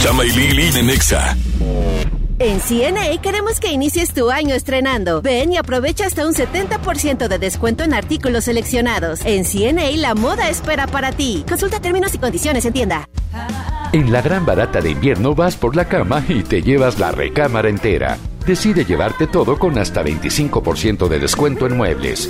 Chama y Lili en Nexa.
En CNA queremos que inicies tu año estrenando. Ven y aprovecha hasta un 70% de descuento en artículos seleccionados. En CNA la moda espera para ti. Consulta términos y condiciones en tienda.
En la gran barata de invierno vas por la cama y te llevas la recámara entera. Decide llevarte todo con hasta 25% de descuento en muebles.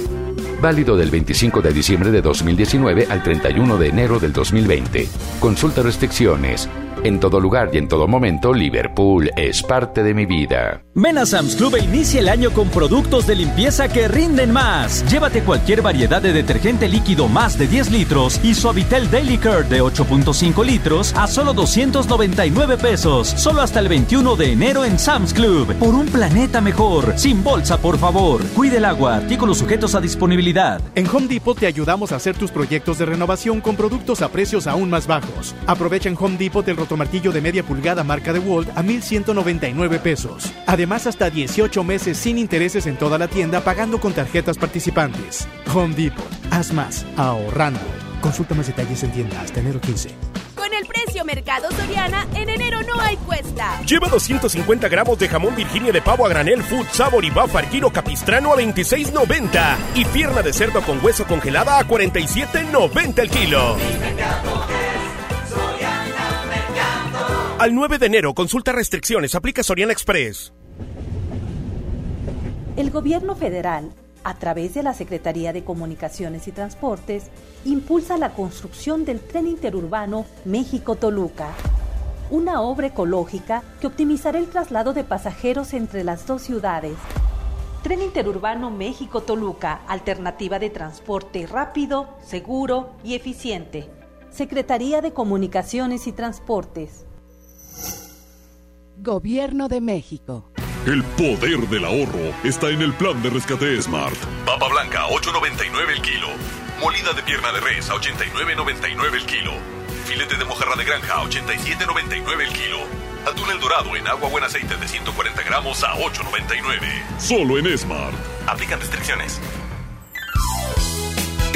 Válido del 25 de diciembre de 2019 al 31 de enero del 2020. Consulta restricciones. En todo lugar y en todo momento, Liverpool es parte de mi vida.
Ven a Sam's Club e inicia el año con productos de limpieza que rinden más. Llévate cualquier variedad de detergente líquido más de 10 litros y Suavitel Daily Care de 8.5 litros a solo 299 pesos. Solo hasta el 21 de enero en Sam's Club. Por un planeta mejor. Sin bolsa, por favor. Cuide el agua. Artículos sujetos a disponibilidad.
En Home Depot te ayudamos a hacer tus proyectos de renovación con productos a precios aún más bajos. Aprovecha en Home Depot el rotomartillo de media pulgada marca de Walt a 1,199 pesos. Además, hasta 18 meses sin intereses en toda la tienda pagando con tarjetas participantes. Home Depot. Haz más ahorrando. Consulta más detalles en tienda hasta enero 15.
Con el precio Mercado Soriana, en enero no hay cuesta.
Lleva 250 gramos de jamón Virginia de pavo a granel Food Sabor y Buffer Kilo Capistrano a 26.90 y pierna de cerdo con hueso congelada a 47.90 el kilo. Al 9 de enero, consulta restricciones, aplica Soriana Express.
El gobierno federal, a través de la Secretaría de Comunicaciones y Transportes, impulsa la construcción del tren interurbano México-Toluca, una obra ecológica que optimizará el traslado de pasajeros entre las dos ciudades. Tren interurbano México-Toluca, alternativa de transporte rápido, seguro y eficiente. Secretaría de Comunicaciones y Transportes.
Gobierno de México.
El poder del ahorro está en el plan de rescate Smart.
Papa blanca, 8.99 el kilo. Molida de pierna de res, a 89.99 el kilo. Filete de mojarra de granja, a 87.99 el kilo. Atún el dorado en agua buen aceite de 140 gramos a 8.99.
Solo en Smart.
Aplican restricciones.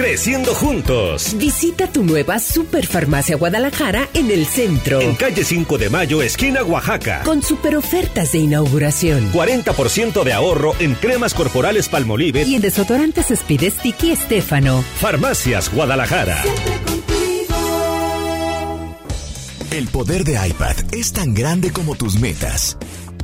Creciendo juntos.
Visita tu nueva Superfarmacia Guadalajara en el centro.
En calle 5 de Mayo, esquina Oaxaca.
Con super ofertas de inauguración.
40% de ahorro en cremas corporales Palmolive
y en desodorantes Speed Sticky Estefano.
Farmacias Guadalajara.
El poder de iPad es tan grande como tus metas.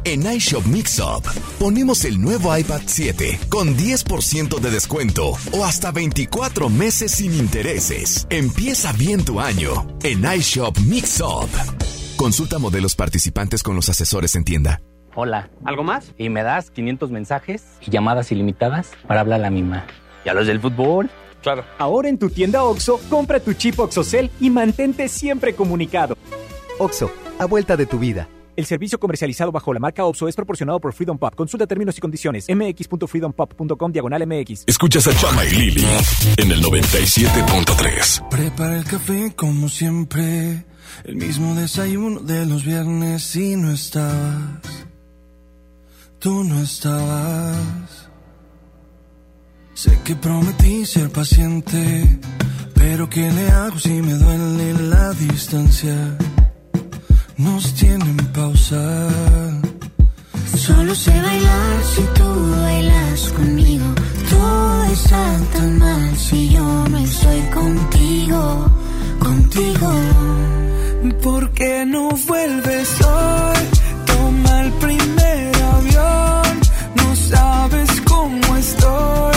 En iShop Mixup ponemos el nuevo iPad 7 con 10% de descuento o hasta 24 meses sin intereses. Empieza bien tu año en iShop Mixup. Consulta modelos participantes con los asesores en tienda.
Hola. ¿Algo más? Y me das 500 mensajes y llamadas ilimitadas para hablar a la misma. ¿Y a los del fútbol?
Claro. Ahora en tu tienda OXO, compra tu chip OXOCEL y mantente siempre comunicado.
OXO, a vuelta de tu vida.
El servicio comercializado bajo la marca OPSO es proporcionado por Freedom Pop. Consulta términos y condiciones. mx.freedompop.com diagonal mx.
Escuchas a Chama y Lili en el 97.3.
Prepara el café como siempre. El mismo desayuno de los viernes y no estabas. Tú no estabas. Sé que prometí ser paciente. Pero ¿qué le hago si me duele la distancia? Nos tienen pausa.
Solo sé bailar si tú bailas conmigo. Todo está tan mal si yo no estoy contigo, contigo.
¿Por qué no vuelves hoy? Toma el primer avión. No sabes cómo estoy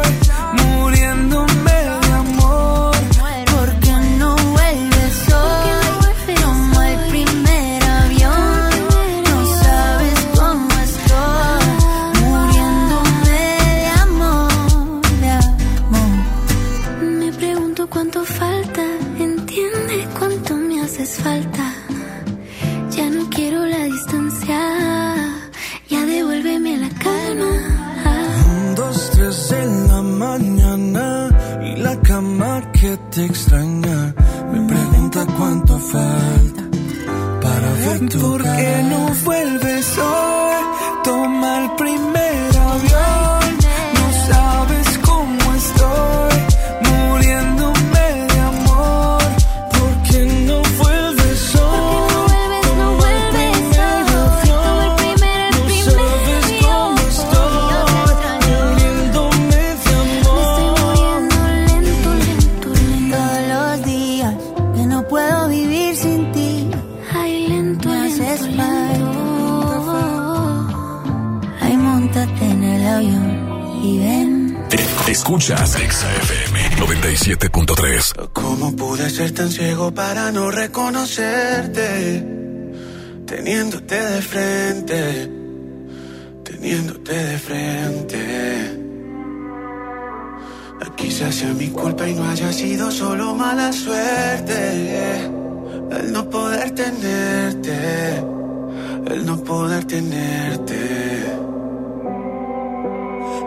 te extraña me pregunta cuánto falta para ver tu ¿Por qué no
Escuchas XFM 97.3.
¿Cómo pude ser tan ciego para no reconocerte? Teniéndote de frente, teniéndote de frente. Quizás sea mi culpa y no haya sido solo mala suerte. El no poder tenerte, el no poder tenerte.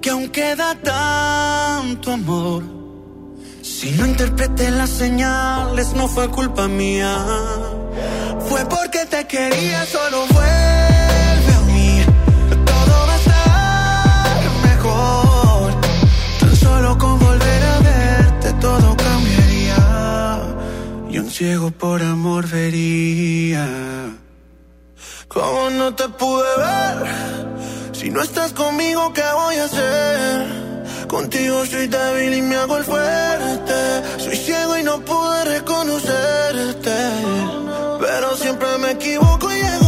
que aún queda tanto amor. Si no interpreté las señales, no fue culpa mía. Fue porque te quería, solo vuelve a mí. Todo va a estar mejor. Tan solo con volver a verte, todo cambiaría. Y un ciego por amor vería. ¿Cómo no te pude ver? Si no estás conmigo, ¿qué voy a hacer? Contigo soy débil y me hago el fuerte. Soy ciego y no pude reconocerte. Pero siempre me equivoco y llego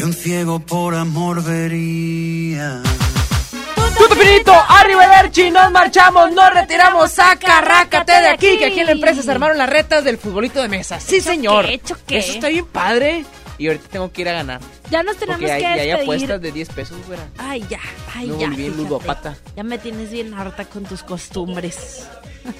Y un ciego por amor vería.
Tuto Pinito, arriba Berchi, nos marchamos, nos retiramos, saca, rácate de aquí, que aquí en la empresa se armaron las retas del futbolito de mesa. Sí,
¿Hecho
señor.
qué? ¿Hecho qué?
Eso está bien padre. Y ahorita tengo que ir a ganar.
Ya nos tenemos
hay,
que
ya hay
despedir.
apuestas de 10 pesos, güera.
Ay, ya, ay,
Me
ya.
volví en
fíjate.
ludopata.
Ya me tienes bien harta con tus costumbres. (laughs)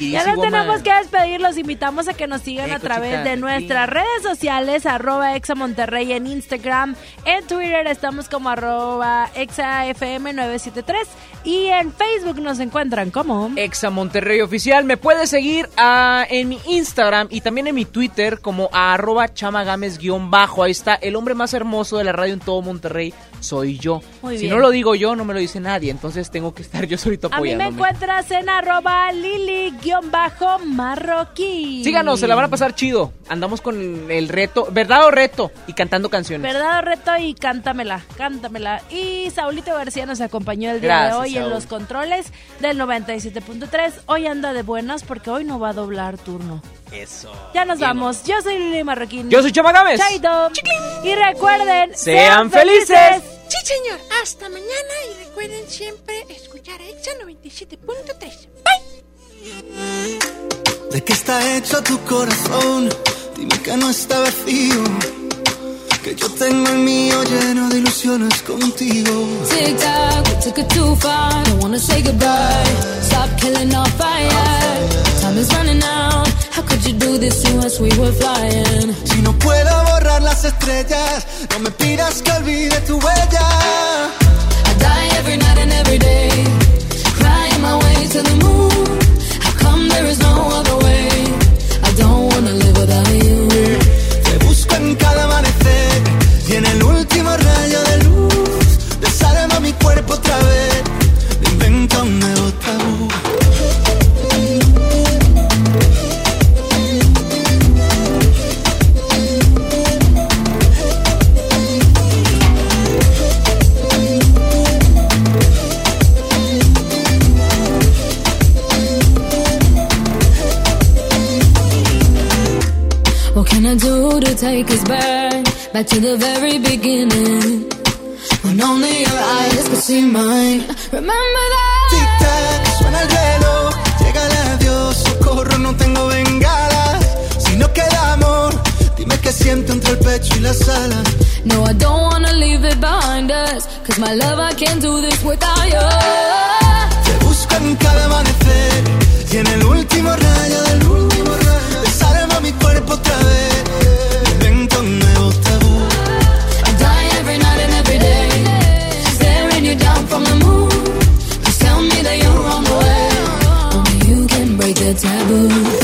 Ya nos tenemos que despedir, los invitamos a que nos sigan a través
cochita,
de
sí.
nuestras redes sociales, arroba Exa Monterrey en Instagram, en Twitter estamos como arroba ExaFM973 y en Facebook nos encuentran como...
Exa Monterrey Oficial. Me puedes seguir ah, en mi Instagram y también en mi Twitter como arroba chamagames-bajo. Ahí está, el hombre más hermoso de la radio en todo Monterrey soy yo.
Muy
si
bien.
no lo digo yo, no me lo dice nadie. Entonces tengo que estar yo solito
A mí me
apoyándome.
encuentras en arroba Lili-Marroquí.
Síganos, se la van a pasar chido. Andamos con el reto, verdad o reto, y cantando canciones.
Verdad o reto y cántamela, cántamela. Y Saulito García nos acompañó el día
Gracias,
de hoy en
Saúl.
los controles del 97.3. Hoy anda de buenas porque hoy no va a doblar turno.
Eso.
Ya nos vamos. Yo soy Lili Marroquín.
Yo soy Chama Gámez.
Chaito. Y recuerden,
Sean felices.
Sí, señor. Hasta mañana y recuerden siempre escuchar a Exa 97.3.
¿De qué está hecho tu corazón? Dime que no está vacío. Que yo tengo el mío lleno de ilusiones contigo.
Tic tac, we took it too far. Don't wanna say goodbye. Stop killing our fire. Time is running out. How could you do this to us? We were flying.
Si no puedo borrar las estrellas, no me pidas que olvide tu huella.
I die every night and every day. Crying my way to the moon. How come there is no other way? I don't wanna live without you. What can I do to take us back? Back to the very beginning. When only your eyes could see mine. Remember that?
Tic tac, suena el reloj. Llega adiós, socorro, no tengo bengalas. Si no queda amor, dime qué siento entre el pecho y las alas.
No, I don't wanna leave it behind us. Cause my love, I can't do this without you.
Te busco en cada amanecer y en el último rayo del último rayo. Desarma mi cuerpo otra vez.
The taboo.